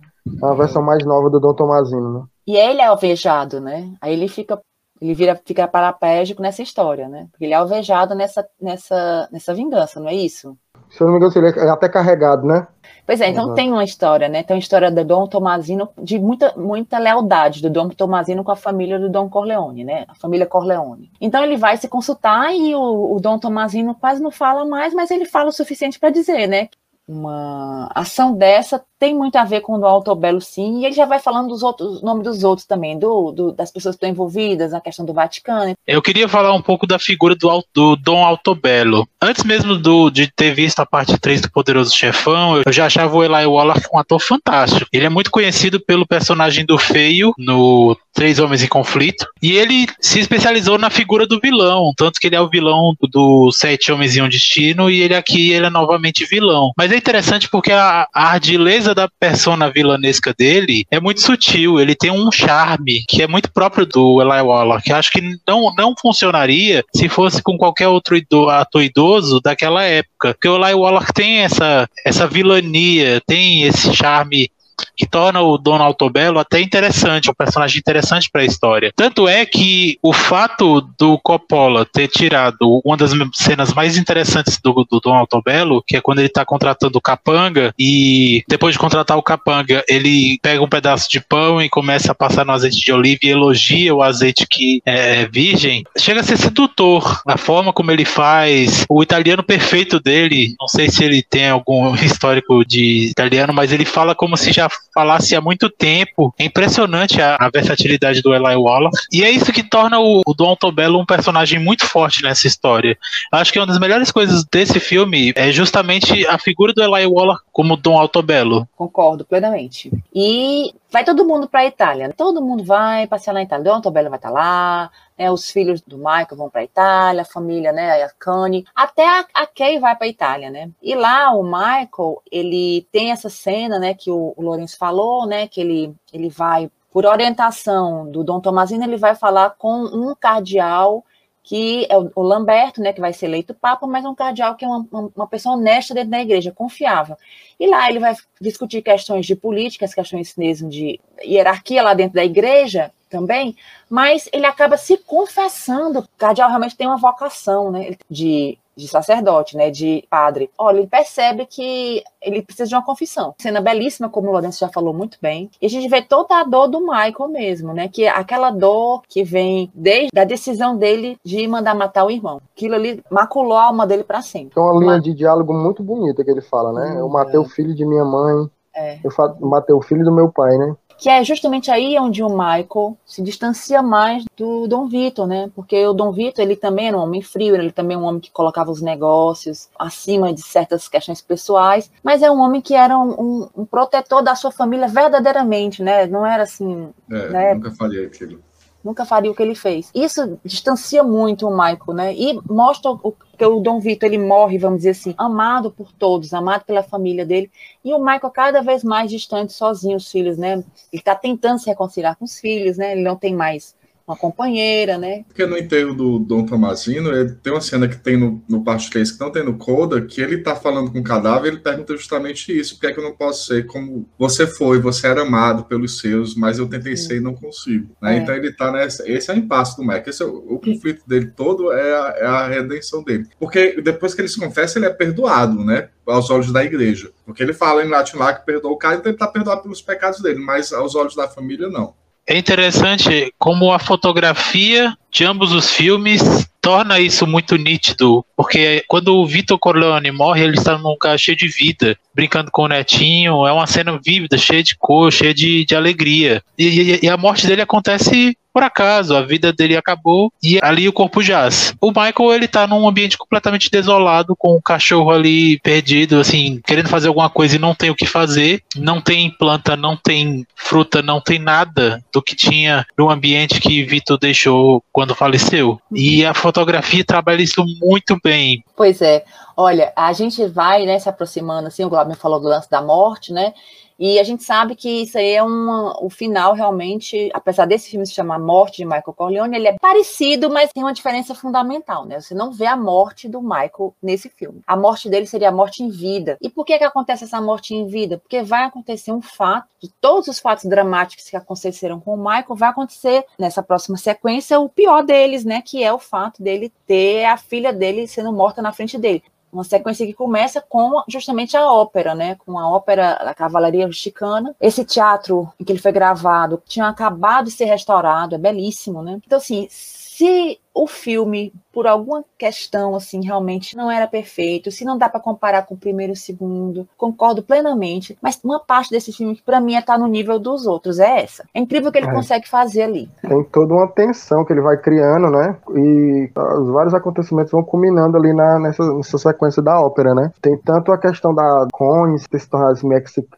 A versão mais nova do Dom Tomazino, né? E ele é alvejado, né? Aí ele fica, ele vira, fica paraplégico nessa história, né? Porque ele é alvejado nessa, nessa, nessa vingança, não é isso? Se eu não me engano, ele é até carregado, né? Pois é, então Uhum. tem uma história, né? Tem uma história do Dom Tomazino de muita, muita lealdade do Dom Tomazino com a família do Dom Corleone, né? A família Corleone. Então ele vai se consultar e o, o Dom Tomazino quase não fala mais, mas ele fala o suficiente para dizer, né? Uma ação dessa tem muito a ver com o do Altobello, sim, e ele já vai falando dos outros, nome dos outros também, do, do- das pessoas que estão envolvidas, na questão do Vaticano. Eu queria falar um pouco da figura do, do Dom Altobello. Antes mesmo do, de ter visto a parte 3 do Poderoso Chefão, eu já achava o Eli Wallach um ator fantástico. Ele é muito conhecido pelo personagem do Feio no Três Homens em Conflito, e ele se especializou na figura do vilão, tanto que ele é o vilão do Sete Homens e um Destino, e ele aqui ele é novamente vilão. Mas é interessante porque a, a ardileza da persona vilanesca dele é muito sutil, ele tem um charme que é muito próprio do Eli Wallach, que acho que não, não funcionaria se fosse com qualquer outro ido- ator idoso daquela época. Porque o Eli Wallach tem essa, essa vilania, tem esse charme que torna o Don Altobello até interessante, um personagem interessante para a história. Tanto é que o fato do Coppola ter tirado uma das cenas mais interessantes do, do Don Altobello, que é quando ele está contratando o Capanga e depois de contratar o Capanga, ele pega um pedaço de pão e começa a passar no azeite de oliva e elogia o azeite que é virgem, chega a ser sedutor. A forma como ele faz, o italiano perfeito dele, não sei se ele tem algum histórico de italiano, mas ele fala como se já falasse há muito tempo. É impressionante a, a versatilidade do Eli Wallach. E é isso que torna o, o Dom um personagem muito forte nessa história. Acho que uma das melhores coisas desse filme é justamente a figura do Eli Wallach como Dom Altobello. Concordo plenamente. E vai todo mundo para a Itália. Todo mundo vai passear na Itália. Dom Antobello vai estar lá, né, os filhos do Michael vão para a Itália, a família, né, a Kanye, até a, a Kay vai para a Itália, né? E lá o Michael, ele tem essa cena, né, que o, o Lourenço falou, né, que ele, ele vai, por orientação do Dom Tomazino, ele vai falar com um cardeal que é o Lamberto, né, que vai ser eleito papa, mas um cardeal que é uma, uma- pessoa honesta dentro da igreja, confiável. E lá ele vai discutir questões de políticas, questões mesmo de hierarquia lá dentro da igreja também, mas ele acaba se confessando. O cardeal realmente tem uma vocação, né, ele- de, de sacerdote, né, de padre. Olha, ele percebe que ele precisa de uma confissão. Cena belíssima, como o Lourenço já falou muito bem. E a gente vê toda a dor do Michael mesmo, né, que é aquela dor que vem desde a decisão dele de mandar matar o irmão. Aquilo ali maculou a alma dele para sempre. Tem uma linha de diálogo muito bonita que ele fala, né? Eu matei o filho de minha mãe, É. eu matei o filho do meu pai, né? Que é justamente aí onde o Michael se distancia mais do Dom Vitor, né? Porque o Dom Vitor, ele também era um homem frio, ele também é um homem que colocava os negócios acima de certas questões pessoais, mas é um homem que era um, um- um protetor da sua família verdadeiramente, né? Não era assim, É, né? nunca faria aquilo. Nunca faria o que ele fez. Isso distancia muito o Michael, né? E mostra o que o Dom Vitor ele morre, vamos dizer assim, amado por todos, amado pela família dele, e o Michael cada vez mais distante, sozinho, os filhos, né? Ele tá tentando se reconciliar com os filhos, né? Ele não tem mais uma companheira, né? Porque no enterro do Dom Tomazino, ele tem uma cena que tem no, no parte 3 que não tem no Coda, que ele tá falando com o cadáver, ele pergunta justamente isso, por que é que eu não posso ser como você foi, você era amado pelos seus, mas eu tentei ser e não consigo. né? É. Então ele tá nessa, esse é o impasse do Mike, esse é o, o conflito dele todo é a, é a redenção dele. Porque depois que ele se confessa, ele é perdoado, né? Aos olhos da igreja. Porque ele fala em latim lá que perdoou o cara, então ele tá perdoado pelos pecados dele, mas aos olhos da família, não. É interessante como a fotografia de ambos os filmes torna isso muito nítido, porque quando o Vitor Corleone morre, ele está num lugar cheio de vida, brincando com o netinho, é uma cena vívida, cheia de cor, cheia de, de alegria. E, e, a morte dele acontece por acaso, a vida dele acabou e ali o corpo jaz. O Michael, ele tá num ambiente completamente desolado, com o cachorro ali perdido, assim, querendo fazer alguma coisa e não tem o que fazer, não tem planta, não tem fruta, não tem nada do que tinha no ambiente que Vitor deixou quando faleceu. E a fotografia trabalha isso muito bem. Pois é. Olha, a gente vai né, se aproximando, assim, o Glauber falou do lance da morte, né? E a gente sabe que isso aí é uma, o final realmente, apesar desse filme se chamar Morte de Michael Corleone, ele é parecido, mas tem uma diferença fundamental, né? Você não vê a morte do Michael nesse filme. A morte dele seria a morte em vida. E por que que acontece essa morte em vida? Porque vai acontecer um fato, de todos os fatos dramáticos que aconteceram com o Michael, vai acontecer nessa próxima sequência o pior deles, né? Que é o fato dele ter a filha dele sendo morta na frente dele uma sequência que começa com justamente a ópera, né? Com a ópera da Cavalaria Rusticana. Esse teatro em que ele foi gravado tinha acabado de ser restaurado, é belíssimo, né? Então, assim, se o filme, por alguma questão assim, realmente não era perfeito, se não dá para comparar com o primeiro e o segundo, concordo plenamente, mas uma parte desse filme que para mim está no nível dos outros é essa. É incrível o que ele é. consegue fazer ali. Tem toda uma tensão que ele vai criando, né? E os vários acontecimentos vão culminando ali na, nessa, nessa sequência da ópera, né? Tem tanto a questão da Cones ter se tornado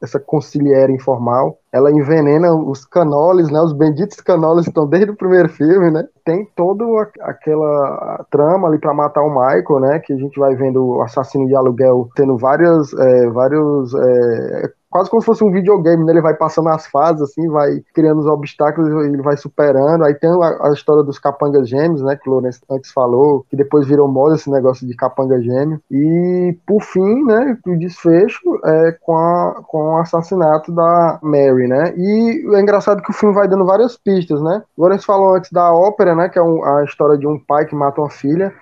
essa conciliere informal, ela envenena os canoles, né? Os benditos canoles estão desde o primeiro filme, né? Tem toda aquela trama ali para matar o Michael, né? Que a gente vai vendo o assassino de aluguel tendo várias, é, vários é, quase como se fosse um videogame, né? Ele vai passando as fases, assim, vai criando os obstáculos, ele vai superando. Aí tem a, a história dos capangas gêmeos, né? Que o Lourenço antes falou, que depois virou moda esse negócio de capanga gêmeo. E, por fim, né? O desfecho é com, a, com o assassinato da Mary, né? E é engraçado que o filme vai dando várias pistas, né? O Lourenço falou antes da ópera, né? Que é um, a história de um pai que mata uma filha.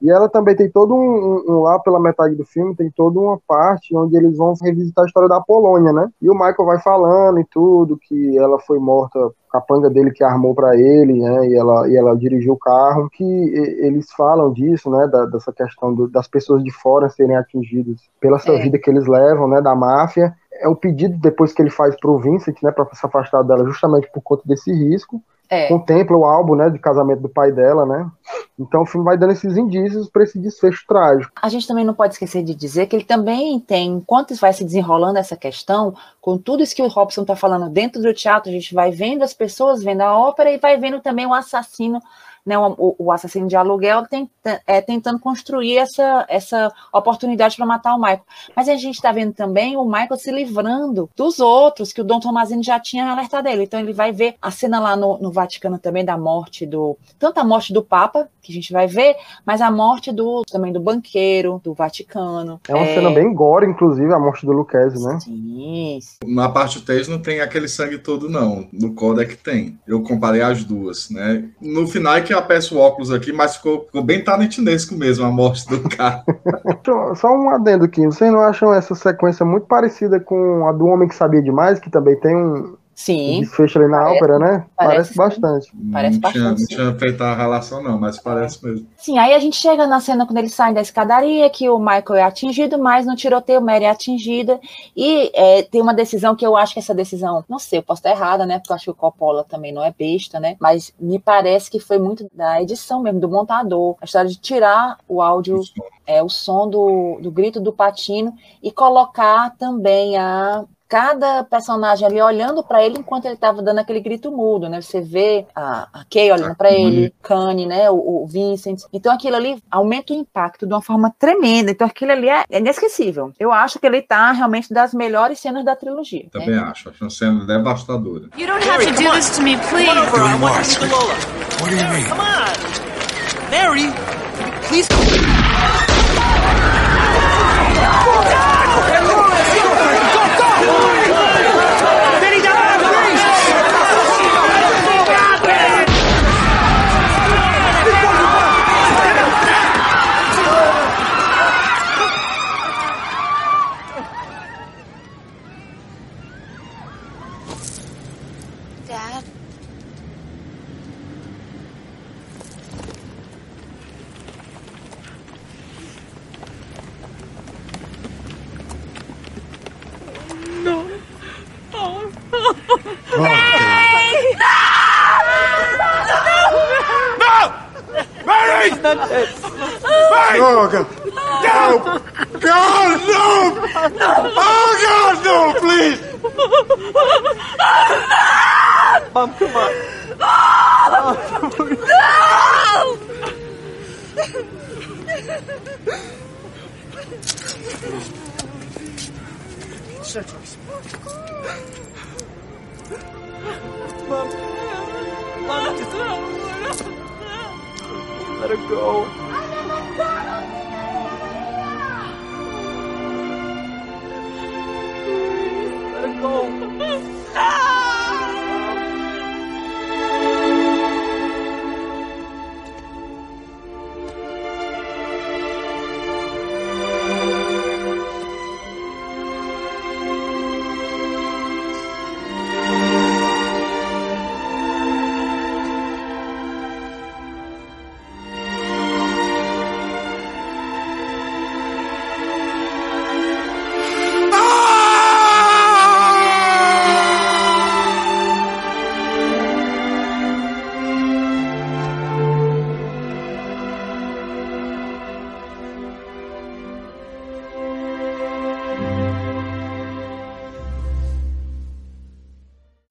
E ela também tem todo um, um, um, lá pela metade do filme, tem toda uma parte onde eles vão revisitar a história da Polônia, né? E o Michael vai falando e tudo, que ela foi morta, a capanga dele que armou para ele, né? E ela, e ela dirigiu o carro, que eles falam disso, né? Da, dessa questão do, das pessoas de fora serem atingidas pela essa é. vida que eles levam, né? Da máfia. É o pedido depois que ele faz pro Vincent, né? Para se afastar dela, justamente por conta desse risco é. contempla o álbum, né, de casamento do pai dela, né? Então o filme vai dando esses indícios para esse desfecho trágico. A gente também não pode esquecer de dizer que ele também tem, enquanto vai se desenrolando essa questão, com tudo isso que o Robson está falando dentro do teatro, a gente vai vendo as pessoas, vendo a ópera e vai vendo também o assassino né, o, o, assassino de aluguel tem, é, tentando construir essa, essa oportunidade para matar o Michael. Mas a gente está vendo também o Michael se livrando dos outros, que o Dom Tomazini já tinha alertado ele. Então ele vai ver a cena lá no, no Vaticano também da morte do. Tanto a morte do Papa, que a gente vai ver, mas a morte do também do banqueiro, do Vaticano. É uma é... cena bem gore, inclusive, a morte do Lucchese, né? Sim. Na parte 3 não tem aquele sangue todo, não. No Codec tem. Eu comparei as duas, né? No final é que já peço óculos aqui, mas ficou, ficou bem tarantesco mesmo a morte do cara. Só um adendo aqui, vocês não acham essa sequência muito parecida com a do Homem que Sabia Demais, que também tem um, Sim. Desfecho ali na parece, ópera, né? Parece, parece bastante. Parece não bastante. Tinha, não tinha feito a relação, não, mas parece mesmo. Sim, aí a gente chega na cena quando eles saem da escadaria, que o Michael é atingido, mas no tiroteio Mary é atingida. E é, tem uma decisão que eu acho que essa decisão, não sei, eu posso estar errada, né? Porque eu acho que o Coppola também não é besta, né? Mas me parece que foi muito da edição mesmo, do montador. A história de tirar o áudio, é, o som do, do grito do patino e colocar também a cada personagem ali olhando para ele enquanto ele estava dando aquele grito mudo, né? Você vê a, a Kay olhando para ele, Kanye, né? O, o, Vincent. Então aquilo ali aumenta o impacto de uma forma tremenda. Então aquilo ali é, é inesquecível. Eu acho que ele tá realmente das melhores cenas da trilogia. Também né? acho. Acho uma cena devastadora. You don't have to do this to me, please. Doing what? What do you mean? Come on, Mary. Please. Mary! Mary!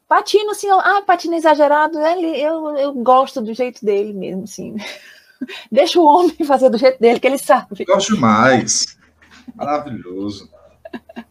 Patino, assim, eu- ah, Patino exagerado, ele, eu, eu gosto do jeito dele mesmo, assim. Deixa o homem fazer do jeito dele, que ele sabe. Gosto mais. Maravilhoso.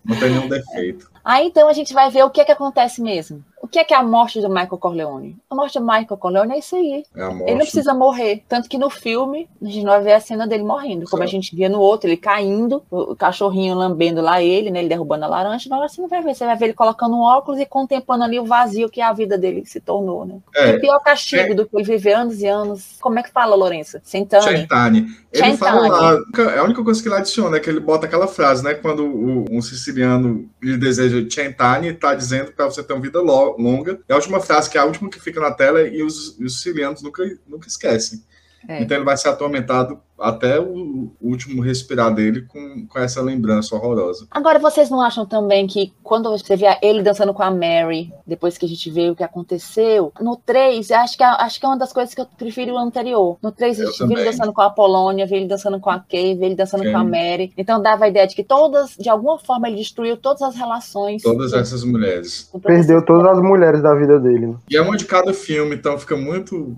Não tem nenhum defeito. Aí então a gente vai ver o que é que acontece mesmo. O que é que é a morte do Michael Corleone? A morte do Michael Corleone é isso aí. É. Ele não precisa morrer. Tanto que no filme, a gente não vai ver a cena dele morrendo. Como a gente via no outro, ele caindo, o cachorrinho lambendo lá ele, né? Ele derrubando a laranja. Não, você não vai ver. Você vai ver ele colocando um óculos e contemplando ali o vazio que a vida dele se tornou, né? É. Que pior castigo É. do que ele viver anos e anos. Como é que fala, Lourenço? Sentando. Chentani. Ele fala lá, é a única coisa que ele adiciona é que ele bota aquela frase, né? Quando o- um siciliano lhe deseja Chentani, tá dizendo para você ter uma vida lo- longa. É a última frase, que é a última que fica na tela e os, os nunca, nunca esquecem. É. Então ele vai ser atormentado até o, último respirar dele com, com essa lembrança horrorosa. Agora, vocês não acham também que quando você vê ele dançando com a Mary, depois que a gente vê o que aconteceu, no 3, acho que, é- acho que é uma das coisas que eu prefiro o anterior. No 3, a gente vê ele também. dançando com a Polônia, vê ele dançando com a Kay, vê ele dançando Sim. com a Mary. Então dava a ideia de que todas, de alguma forma, ele destruiu todas as relações. Todas essas mulheres. Perdeu todas as mulheres da vida dele. né? E é uma de cada filme, então fica muito.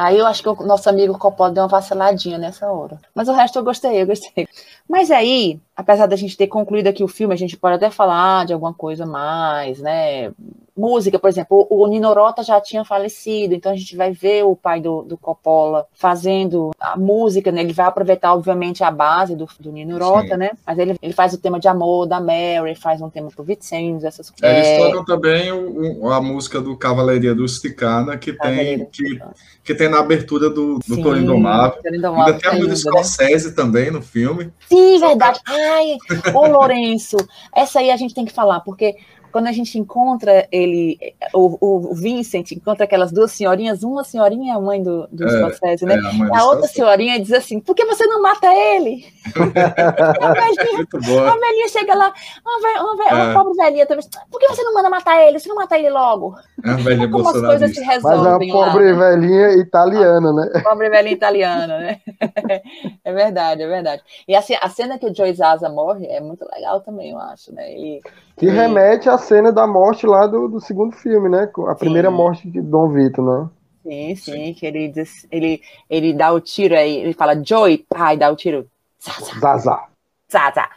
Aí eu acho que o nosso amigo Coppola deu uma vaciladinha nessa hora. Mas o resto eu gostei, eu gostei. Mas aí, apesar da gente ter concluído aqui o filme, a gente pode até falar de alguma coisa mais, né? Música, por exemplo, o o Nino Rota já tinha falecido, então a gente vai ver o pai do, do Coppola fazendo a música, né? Ele vai aproveitar, obviamente, a base do, do Nino Rota, Sim. né? Mas ele, ele faz o tema de amor da Mary, faz um tema pro Vincenzo, essas É, Eles é, tocam também o- o- a música do Cavalaria do Sticana, que tem, que, que tem na abertura do, do Sim. Toro Indomável, Ainda tem a é música né? Scorsese também no filme. Sim, verdade. Ai, ô Lourenço, essa aí a gente tem que falar, porque quando a gente encontra ele, o, o Vincent encontra aquelas duas senhorinhas, uma senhorinha é a mãe do, do É, Scorsese, né? é, a a outra senhorinha diz assim: por que você não mata ele? a velhinha, a velhinha chega lá, uma, ve- uma, ve- uma É. pobre velhinha também. Por que você não manda matar ele? Você não mata ele logo? É Como as coisas se bolsonarista. Mas é uma resolvem lá. pobre velhinha italiana, né? Pobre velha italiana, né? É verdade, é verdade. E assim, a cena que o Joey Zaza morre é muito legal também, eu acho, né? Ele, Que remete à cena da morte lá do, do segundo filme, né? A primeira morte de Dom Vito, né? Sim, sim, que ele diz, ele, ele dá o tiro aí, ele fala Joey, pai, dá o tiro. Zaza. Zaza.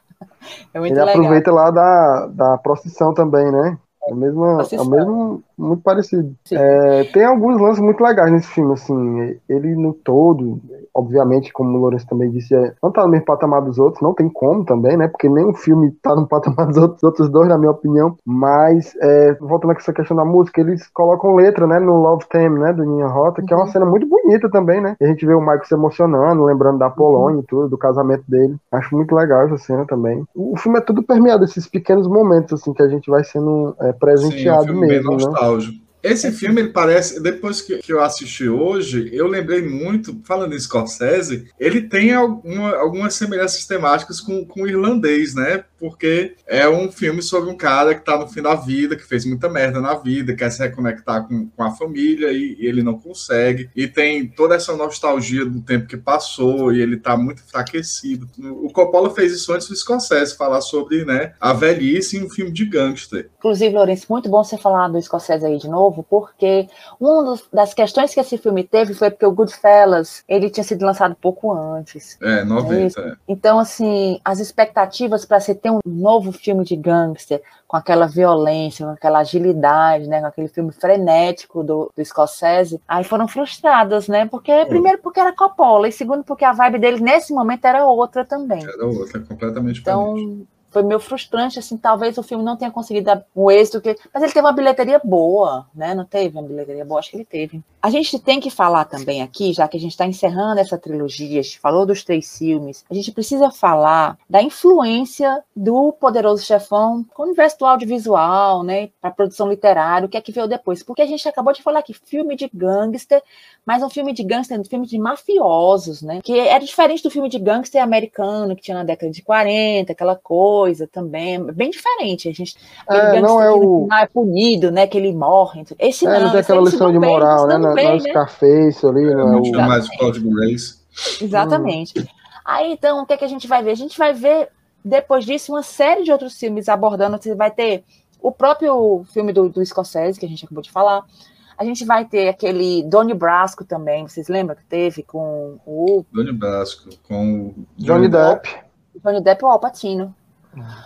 É muito Ele legal. aproveita lá da, da procissão também, né? É o mesmo, é mesmo muito parecido. É, tem alguns lances muito legais nesse filme, assim. Ele no todo, obviamente, como o Lourenço também disse, é, não tá no mesmo patamar dos outros, não tem como também, né? Porque nenhum filme tá no patamar dos outros, outros dois, na minha opinião. Mas, é, voltando a essa questão da música, eles colocam letra, né? No Love Theme, né? Do Ninha Rota, que é uma cena muito bonita também, né? E a gente vê o Michael se emocionando, lembrando da Polônia e tudo, do casamento dele. Acho muito legal essa cena também. O filme é tudo permeado desses pequenos momentos, assim, que a gente vai sendo é, Sim, é um presenteado filme bem mesmo, né? nostálgico. Esse filme, ele parece, depois que, que eu assisti hoje, eu lembrei muito, falando em Scorsese, ele tem alguma, algumas semelhanças temáticas com, com o irlandês, né? Porque é um filme sobre um cara que tá no fim da vida, que fez muita merda na vida, quer se reconectar com, com a família e, e ele não consegue. E tem toda essa nostalgia do tempo que passou e ele tá muito enfraquecido. O Coppola fez isso antes do Scorsese, falar sobre né, a velhice em um filme de gangster. Inclusive, Lourenço, muito bom você falar do Scorsese aí de novo, porque uma das questões que esse filme teve foi porque o Goodfellas, ele tinha sido lançado pouco antes. É, 90. É então, assim, as expectativas para se ter um novo filme de gangster, com aquela violência, com aquela agilidade, né, com aquele filme frenético do, do Scorsese, aí foram frustradas, né? Porque é. primeiro porque era Coppola e segundo porque a vibe dele nesse momento era outra também. Era outra, completamente então, diferente foi meio frustrante, assim, talvez o filme não tenha conseguido o êxito que. Mas ele teve uma bilheteria boa, né? Não teve uma bilheteria boa, acho que ele teve. A gente tem que falar também aqui, já que a gente está encerrando essa trilogia, a gente falou dos três filmes, a gente precisa falar da influência do Poderoso Chefão com o universo do audiovisual, né? Para produção literária, o que é que veio depois. Porque a gente acabou de falar aqui, filme de gangster, mas um filme de gangster, um filme de mafiosos, né? Que era diferente do filme de gangster americano, que tinha na década de 40, aquela coisa coisa também, bem diferente. A gente é, não é o não é punido, né? Que ele morre. Esse é, não, não tem aquela lição de moral, né? Não, é o Scarface ali, não é o mais Código Reis. Exatamente. Hum. Aí então, o que, é que a gente vai ver? A gente vai ver depois disso uma série de outros filmes abordando. Você vai ter o próprio filme do, do Scorsese, que a gente acabou de falar. A gente vai ter aquele Donnie Brasco também, vocês lembram que teve com o. Donnie Brasco, com o Johnny Depp. Johnny Depp e o Al Pacino.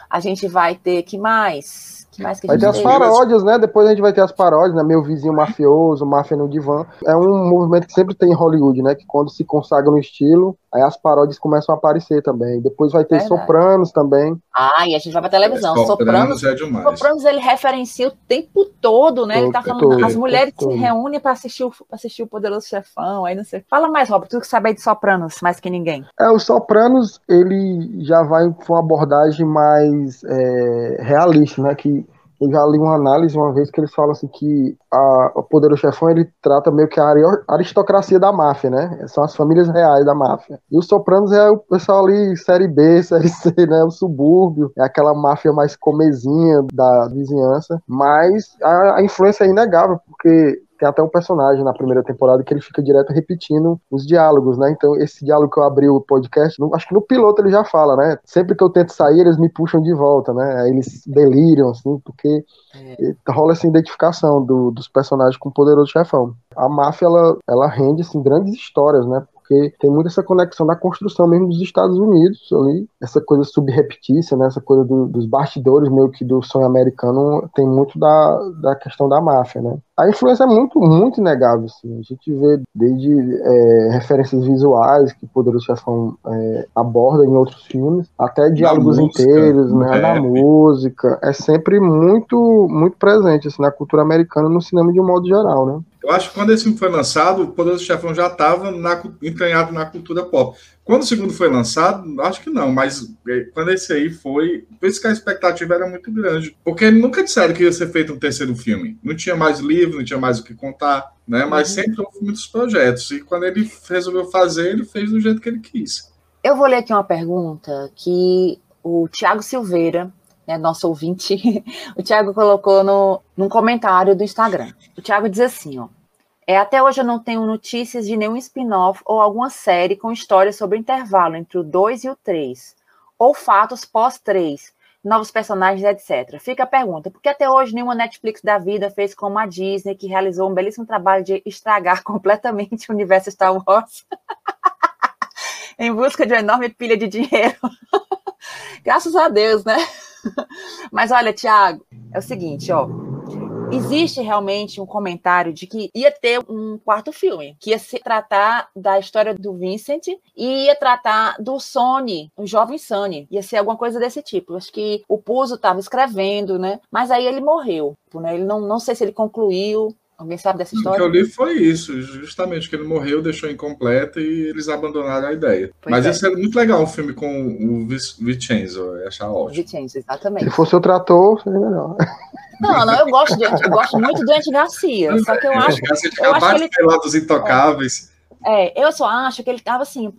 A gente vai ter que mais? Que mais que vai ter as paródias, né? Depois a gente vai ter as paródias, né? Meu vizinho mafioso, máfia no divã. É um movimento que sempre tem em Hollywood, né? Que quando se consagra no estilo, aí as paródias começam a aparecer também. Depois vai ter Verdade. Sopranos também. Ah, e a gente vai pra televisão. É, Sopranos, Sopranos é demais. Sopranos ele referencia o tempo todo, né? Todo, ele tá falando, todo, as mulheres todo. se reúnem para assistir o, assistir o Poderoso Chefão, aí não sei. Fala mais, Robert, tu que sabe de Sopranos mais que ninguém. É, o Sopranos, ele já vai com uma abordagem mais é, realista, né? Que eu já li uma análise uma vez que eles falam assim que a, o Poderoso Chefão ele trata meio que a aristocracia da máfia, né? São as famílias reais da máfia. E os Sopranos é o pessoal ali, série B, série C, né? O subúrbio, é aquela máfia mais comezinha da vizinhança. Mas a, a influência é inegável, porque tem até um personagem na primeira temporada que ele fica direto repetindo os diálogos, né? Então, esse diálogo que eu abri o podcast, no, acho que no piloto ele já fala, né? Sempre que eu tento sair, eles me puxam de volta, né? Eles deliriam, assim, porque é. rola essa identificação do, dos personagens com o poderoso chefão. A máfia, ela, ela rende, assim, grandes histórias, né? Porque tem muito essa conexão da construção mesmo dos Estados Unidos ali, essa coisa subreptícia, né, essa coisa do, dos bastidores meio que do sonho americano tem muito da, da questão da máfia, né. A influência é muito, muito inegável, assim. A gente vê desde é, referências visuais que Poderoso Chefão é, aborda em outros filmes, até diálogos música, inteiros, né, na música. É sempre muito, muito presente, assim, na cultura americana no cinema de um modo geral, né. Eu acho que quando esse filme foi lançado, o Poderoso Chefão já estava entranhado na cultura pop. Quando o segundo foi lançado, acho que não, mas é, quando esse aí foi, por isso que a expectativa era muito grande. Porque nunca disseram que ia ser feito um terceiro filme. Não tinha mais livro, não tinha mais o que contar, né? Mas uhum. sempre houve muitos projetos. E quando ele resolveu fazer, ele fez do jeito que ele quis. Eu vou ler aqui uma pergunta que o Tiago Silveira, né, nosso ouvinte, o Tiago colocou no, num comentário do Instagram. O Tiago diz assim, ó. É, até hoje eu não tenho notícias de nenhum spin-off ou alguma série com história sobre o intervalo entre o 2 e o 3, ou fatos pós-3, novos personagens, etc. Fica a pergunta, por que até hoje nenhuma Netflix da vida fez como a Disney, que realizou um belíssimo trabalho de estragar completamente o universo Star Wars em busca de uma enorme pilha de dinheiro? Graças a Deus, né? Mas olha, Tiago, é o seguinte, ó existe realmente um comentário de que ia ter um quarto filme, que ia se tratar da história do Vincent e ia tratar do Sony, o jovem Sony. Ia ser alguma coisa desse tipo. Acho que o Puzo estava escrevendo, né? Mas aí ele morreu. Né? Ele não, não sei se ele concluiu. Alguém sabe dessa história? O que eu li foi isso, justamente que ele morreu, deixou incompleta e eles abandonaram a ideia. Pois Mas é. isso é muito legal, um filme com o Vincenzo, eu achar ótimo. Vincenzo, exatamente. Se fosse o trator, seria melhor. Não, não, eu gosto, de, eu gosto muito do Andy Garcia, só que eu acho, eu acho que ele... lá dos intocáveis. É, eu só acho que ele tava assim,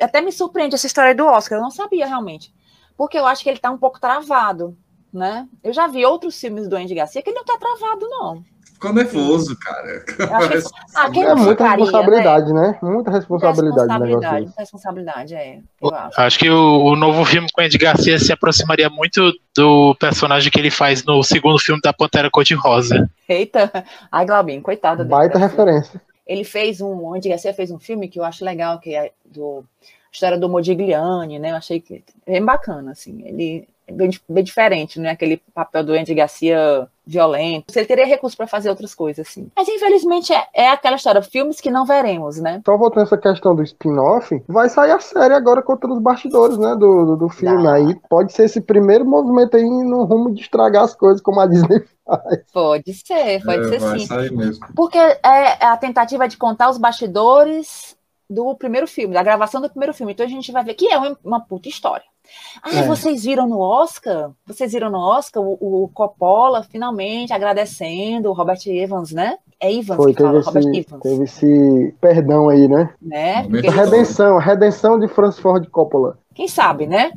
até me surpreende essa história do Oscar, eu não sabia realmente. porque eu acho que ele tá um pouco travado, né? Eu já vi outros filmes do Andy Garcia que ele não tá travado, não. Ficou nervoso, cara. Eu acho que- Ah, quem É não muita ficaria, responsabilidade, né? Muita responsabilidade Responsabilidade, muita responsabilidade, é. Eu acho. Acho que o, o novo filme com Andy Garcia se aproximaria muito do personagem que ele faz no segundo filme da Pantera Cor-de-Rosa. Eita, ai, Glaubinho, coitado dele. Baita referência. Ele fez um, o Andy Garcia fez um filme que eu acho legal, que é do a história do Modigliani, né? Eu achei que é bem bacana, assim. Ele é bem, bem diferente, né? Aquele papel do Andy Garcia violento. Ele teria recurso para fazer outras coisas, assim. Mas infelizmente é, é aquela história, filmes que não veremos, né? Só voltando essa questão do spin-off, vai sair a série agora contra os bastidores, né, do, do, do filme. Aí pode ser esse primeiro movimento aí no rumo de estragar as coisas, como a Disney faz. Pode ser, pode É, ser vai sim. sair mesmo. Porque é a tentativa de contar os bastidores do primeiro filme, da gravação do primeiro filme. Então a gente vai ver que é uma, uma puta história. Ah, É. vocês viram no Oscar? Vocês viram no Oscar o, o Coppola finalmente agradecendo o Robert Evans, né? É Evans Foi, que fala, teve Robert esse, Evans, teve esse perdão aí, né? né? Porque A redenção, a redenção de Francis Ford Coppola. Quem sabe, né?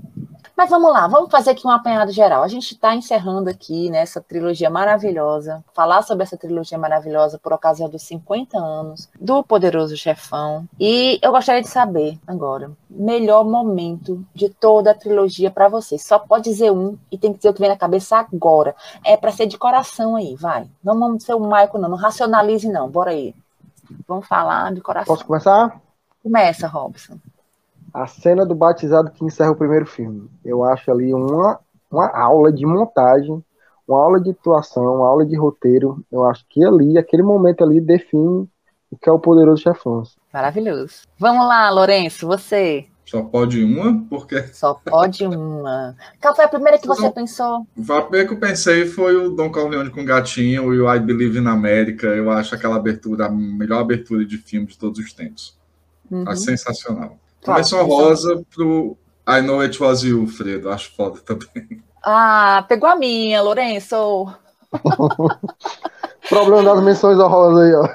Mas vamos lá, vamos fazer aqui um apanhado geral. A gente está encerrando aqui nessa trilogia maravilhosa, falar sobre essa trilogia maravilhosa por ocasião dos 50 anos do Poderoso Chefão. E eu gostaria de saber agora, melhor momento de toda a trilogia para vocês. Só pode dizer um e tem que dizer o que vem na cabeça agora. É para ser de coração aí, vai. Não vamos ser o Michael, não. Não racionalize, não. Bora aí. Vamos falar de coração. Posso começar? Começa, Robson. A cena do batizado que encerra o primeiro filme. Eu acho ali uma, uma aula de montagem, uma aula de atuação, uma aula de roteiro. Eu acho que ali, aquele momento ali, define o que é o Poderoso Chefão. Maravilhoso. Vamos lá, Lourenço, você. Só pode uma, porque Só pode uma. Qual foi a primeira que você pensou? a primeira que eu pensei foi o Don Corleone com o gatinho e o I Believe in America. Eu acho aquela abertura a melhor abertura de filme de todos os tempos. Uhum. Acho sensacional. Claro, Menção rosa pro I Know It Was You, Fredo. Acho foda também. Ah, pegou a minha, Lourenço. Problema das menções honrosas aí, ó.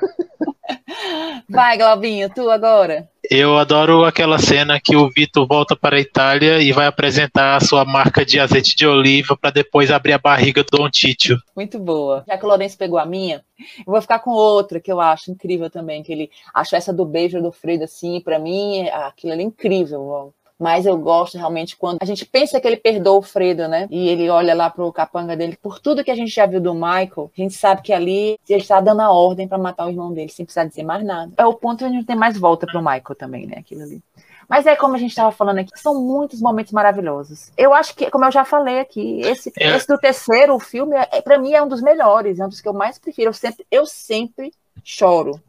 Vai, Glaubinho, tu agora. Eu adoro aquela cena que o Vitor volta para a Itália e vai apresentar a sua marca de azeite de oliva para depois abrir a barriga do Don Títio. Muito boa. Já que o Lourenço pegou a minha, eu vou ficar com outra que eu acho incrível também, que ele acho essa do beijo do Fredo assim, pra mim, aquilo ali é incrível. Mas eu gosto realmente quando a gente pensa que ele perdoa o Fredo, né? E ele olha lá pro capanga dele. Por tudo que a gente já viu do Michael, a gente sabe que ali ele está dando a ordem pra matar o irmão dele, sem precisar dizer mais nada. É o ponto onde não tem mais volta pro Michael também, né? Aquilo ali. Mas é como a gente estava falando aqui, são muitos momentos maravilhosos. Eu acho que, como eu já falei aqui, esse, É. esse do terceiro filme, é, para mim, é um dos melhores, é um dos que eu mais prefiro. Eu sempre, eu sempre choro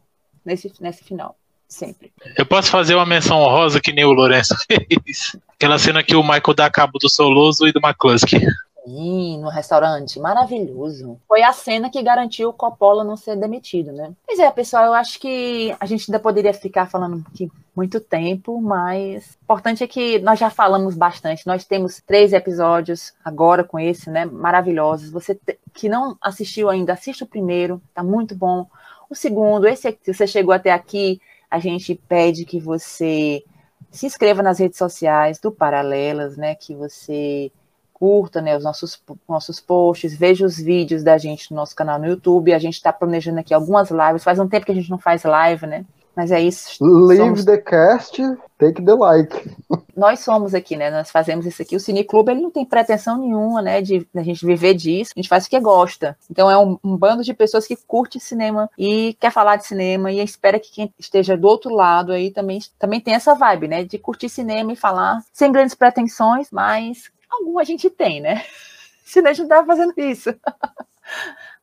nesse, nesse final. Sempre. Eu posso fazer uma menção honrosa que nem o Lourenço fez. Aquela cena que o Michael dá cabo do Soloso e do McCluskey. Sim, no restaurante, maravilhoso. Foi a cena que garantiu o Coppola não ser demitido, né? Pois é, pessoal, eu acho que a gente ainda poderia ficar falando aqui muito tempo, mas o importante é que nós já falamos bastante. Nós temos três episódios agora com esse, né? Maravilhosos. Você que não assistiu ainda, assista o primeiro, tá muito bom. O segundo, esse aqui, se você chegou até aqui, a gente pede que você se inscreva nas redes sociais do Paralelas, né? Que você curta né, os nossos, nossos posts, veja os vídeos da gente no nosso canal no YouTube. A gente está planejando aqui algumas lives. Faz um tempo que a gente não faz live, né? Mas é isso. Leave Somos- the cast, take the like. nós somos aqui, né? Nós fazemos isso aqui. O Cine Clube ele não tem pretensão nenhuma, né? De a gente viver disso. A gente faz porque gosta. Então é um, um bando de pessoas que curte cinema e quer falar de cinema e espera que quem esteja do outro lado aí também, também tem essa vibe, né? De curtir cinema e falar sem grandes pretensões, mas alguma a gente tem, né? Senão a gente não tava fazendo isso.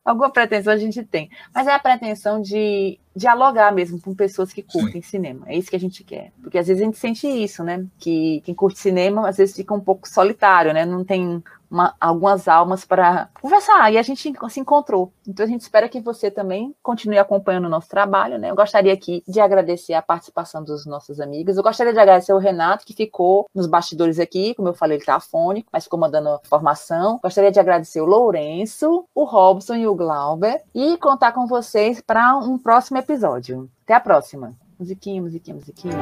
Alguma pretensão a gente tem. Mas é a pretensão de dialogar mesmo com pessoas que curtem cinema. É isso que a gente quer. Porque às vezes a gente sente isso, né? Que quem curte cinema às vezes fica um pouco solitário, né? Não tem uma- algumas almas para conversar. E a gente se encontrou. Então a gente espera que você também continue acompanhando o nosso trabalho, né? Eu gostaria aqui de agradecer a participação dos nossos amigos. Eu gostaria de agradecer o Renato, que ficou nos bastidores aqui. Como eu falei, ele tá afônico, mas ficou mandando formação. Gostaria de agradecer o Lourenço, o Robson e o Glauber. E contar com vocês para um próximo episódio. Até a próxima. Musiquinha, musiquinha, musiquinha.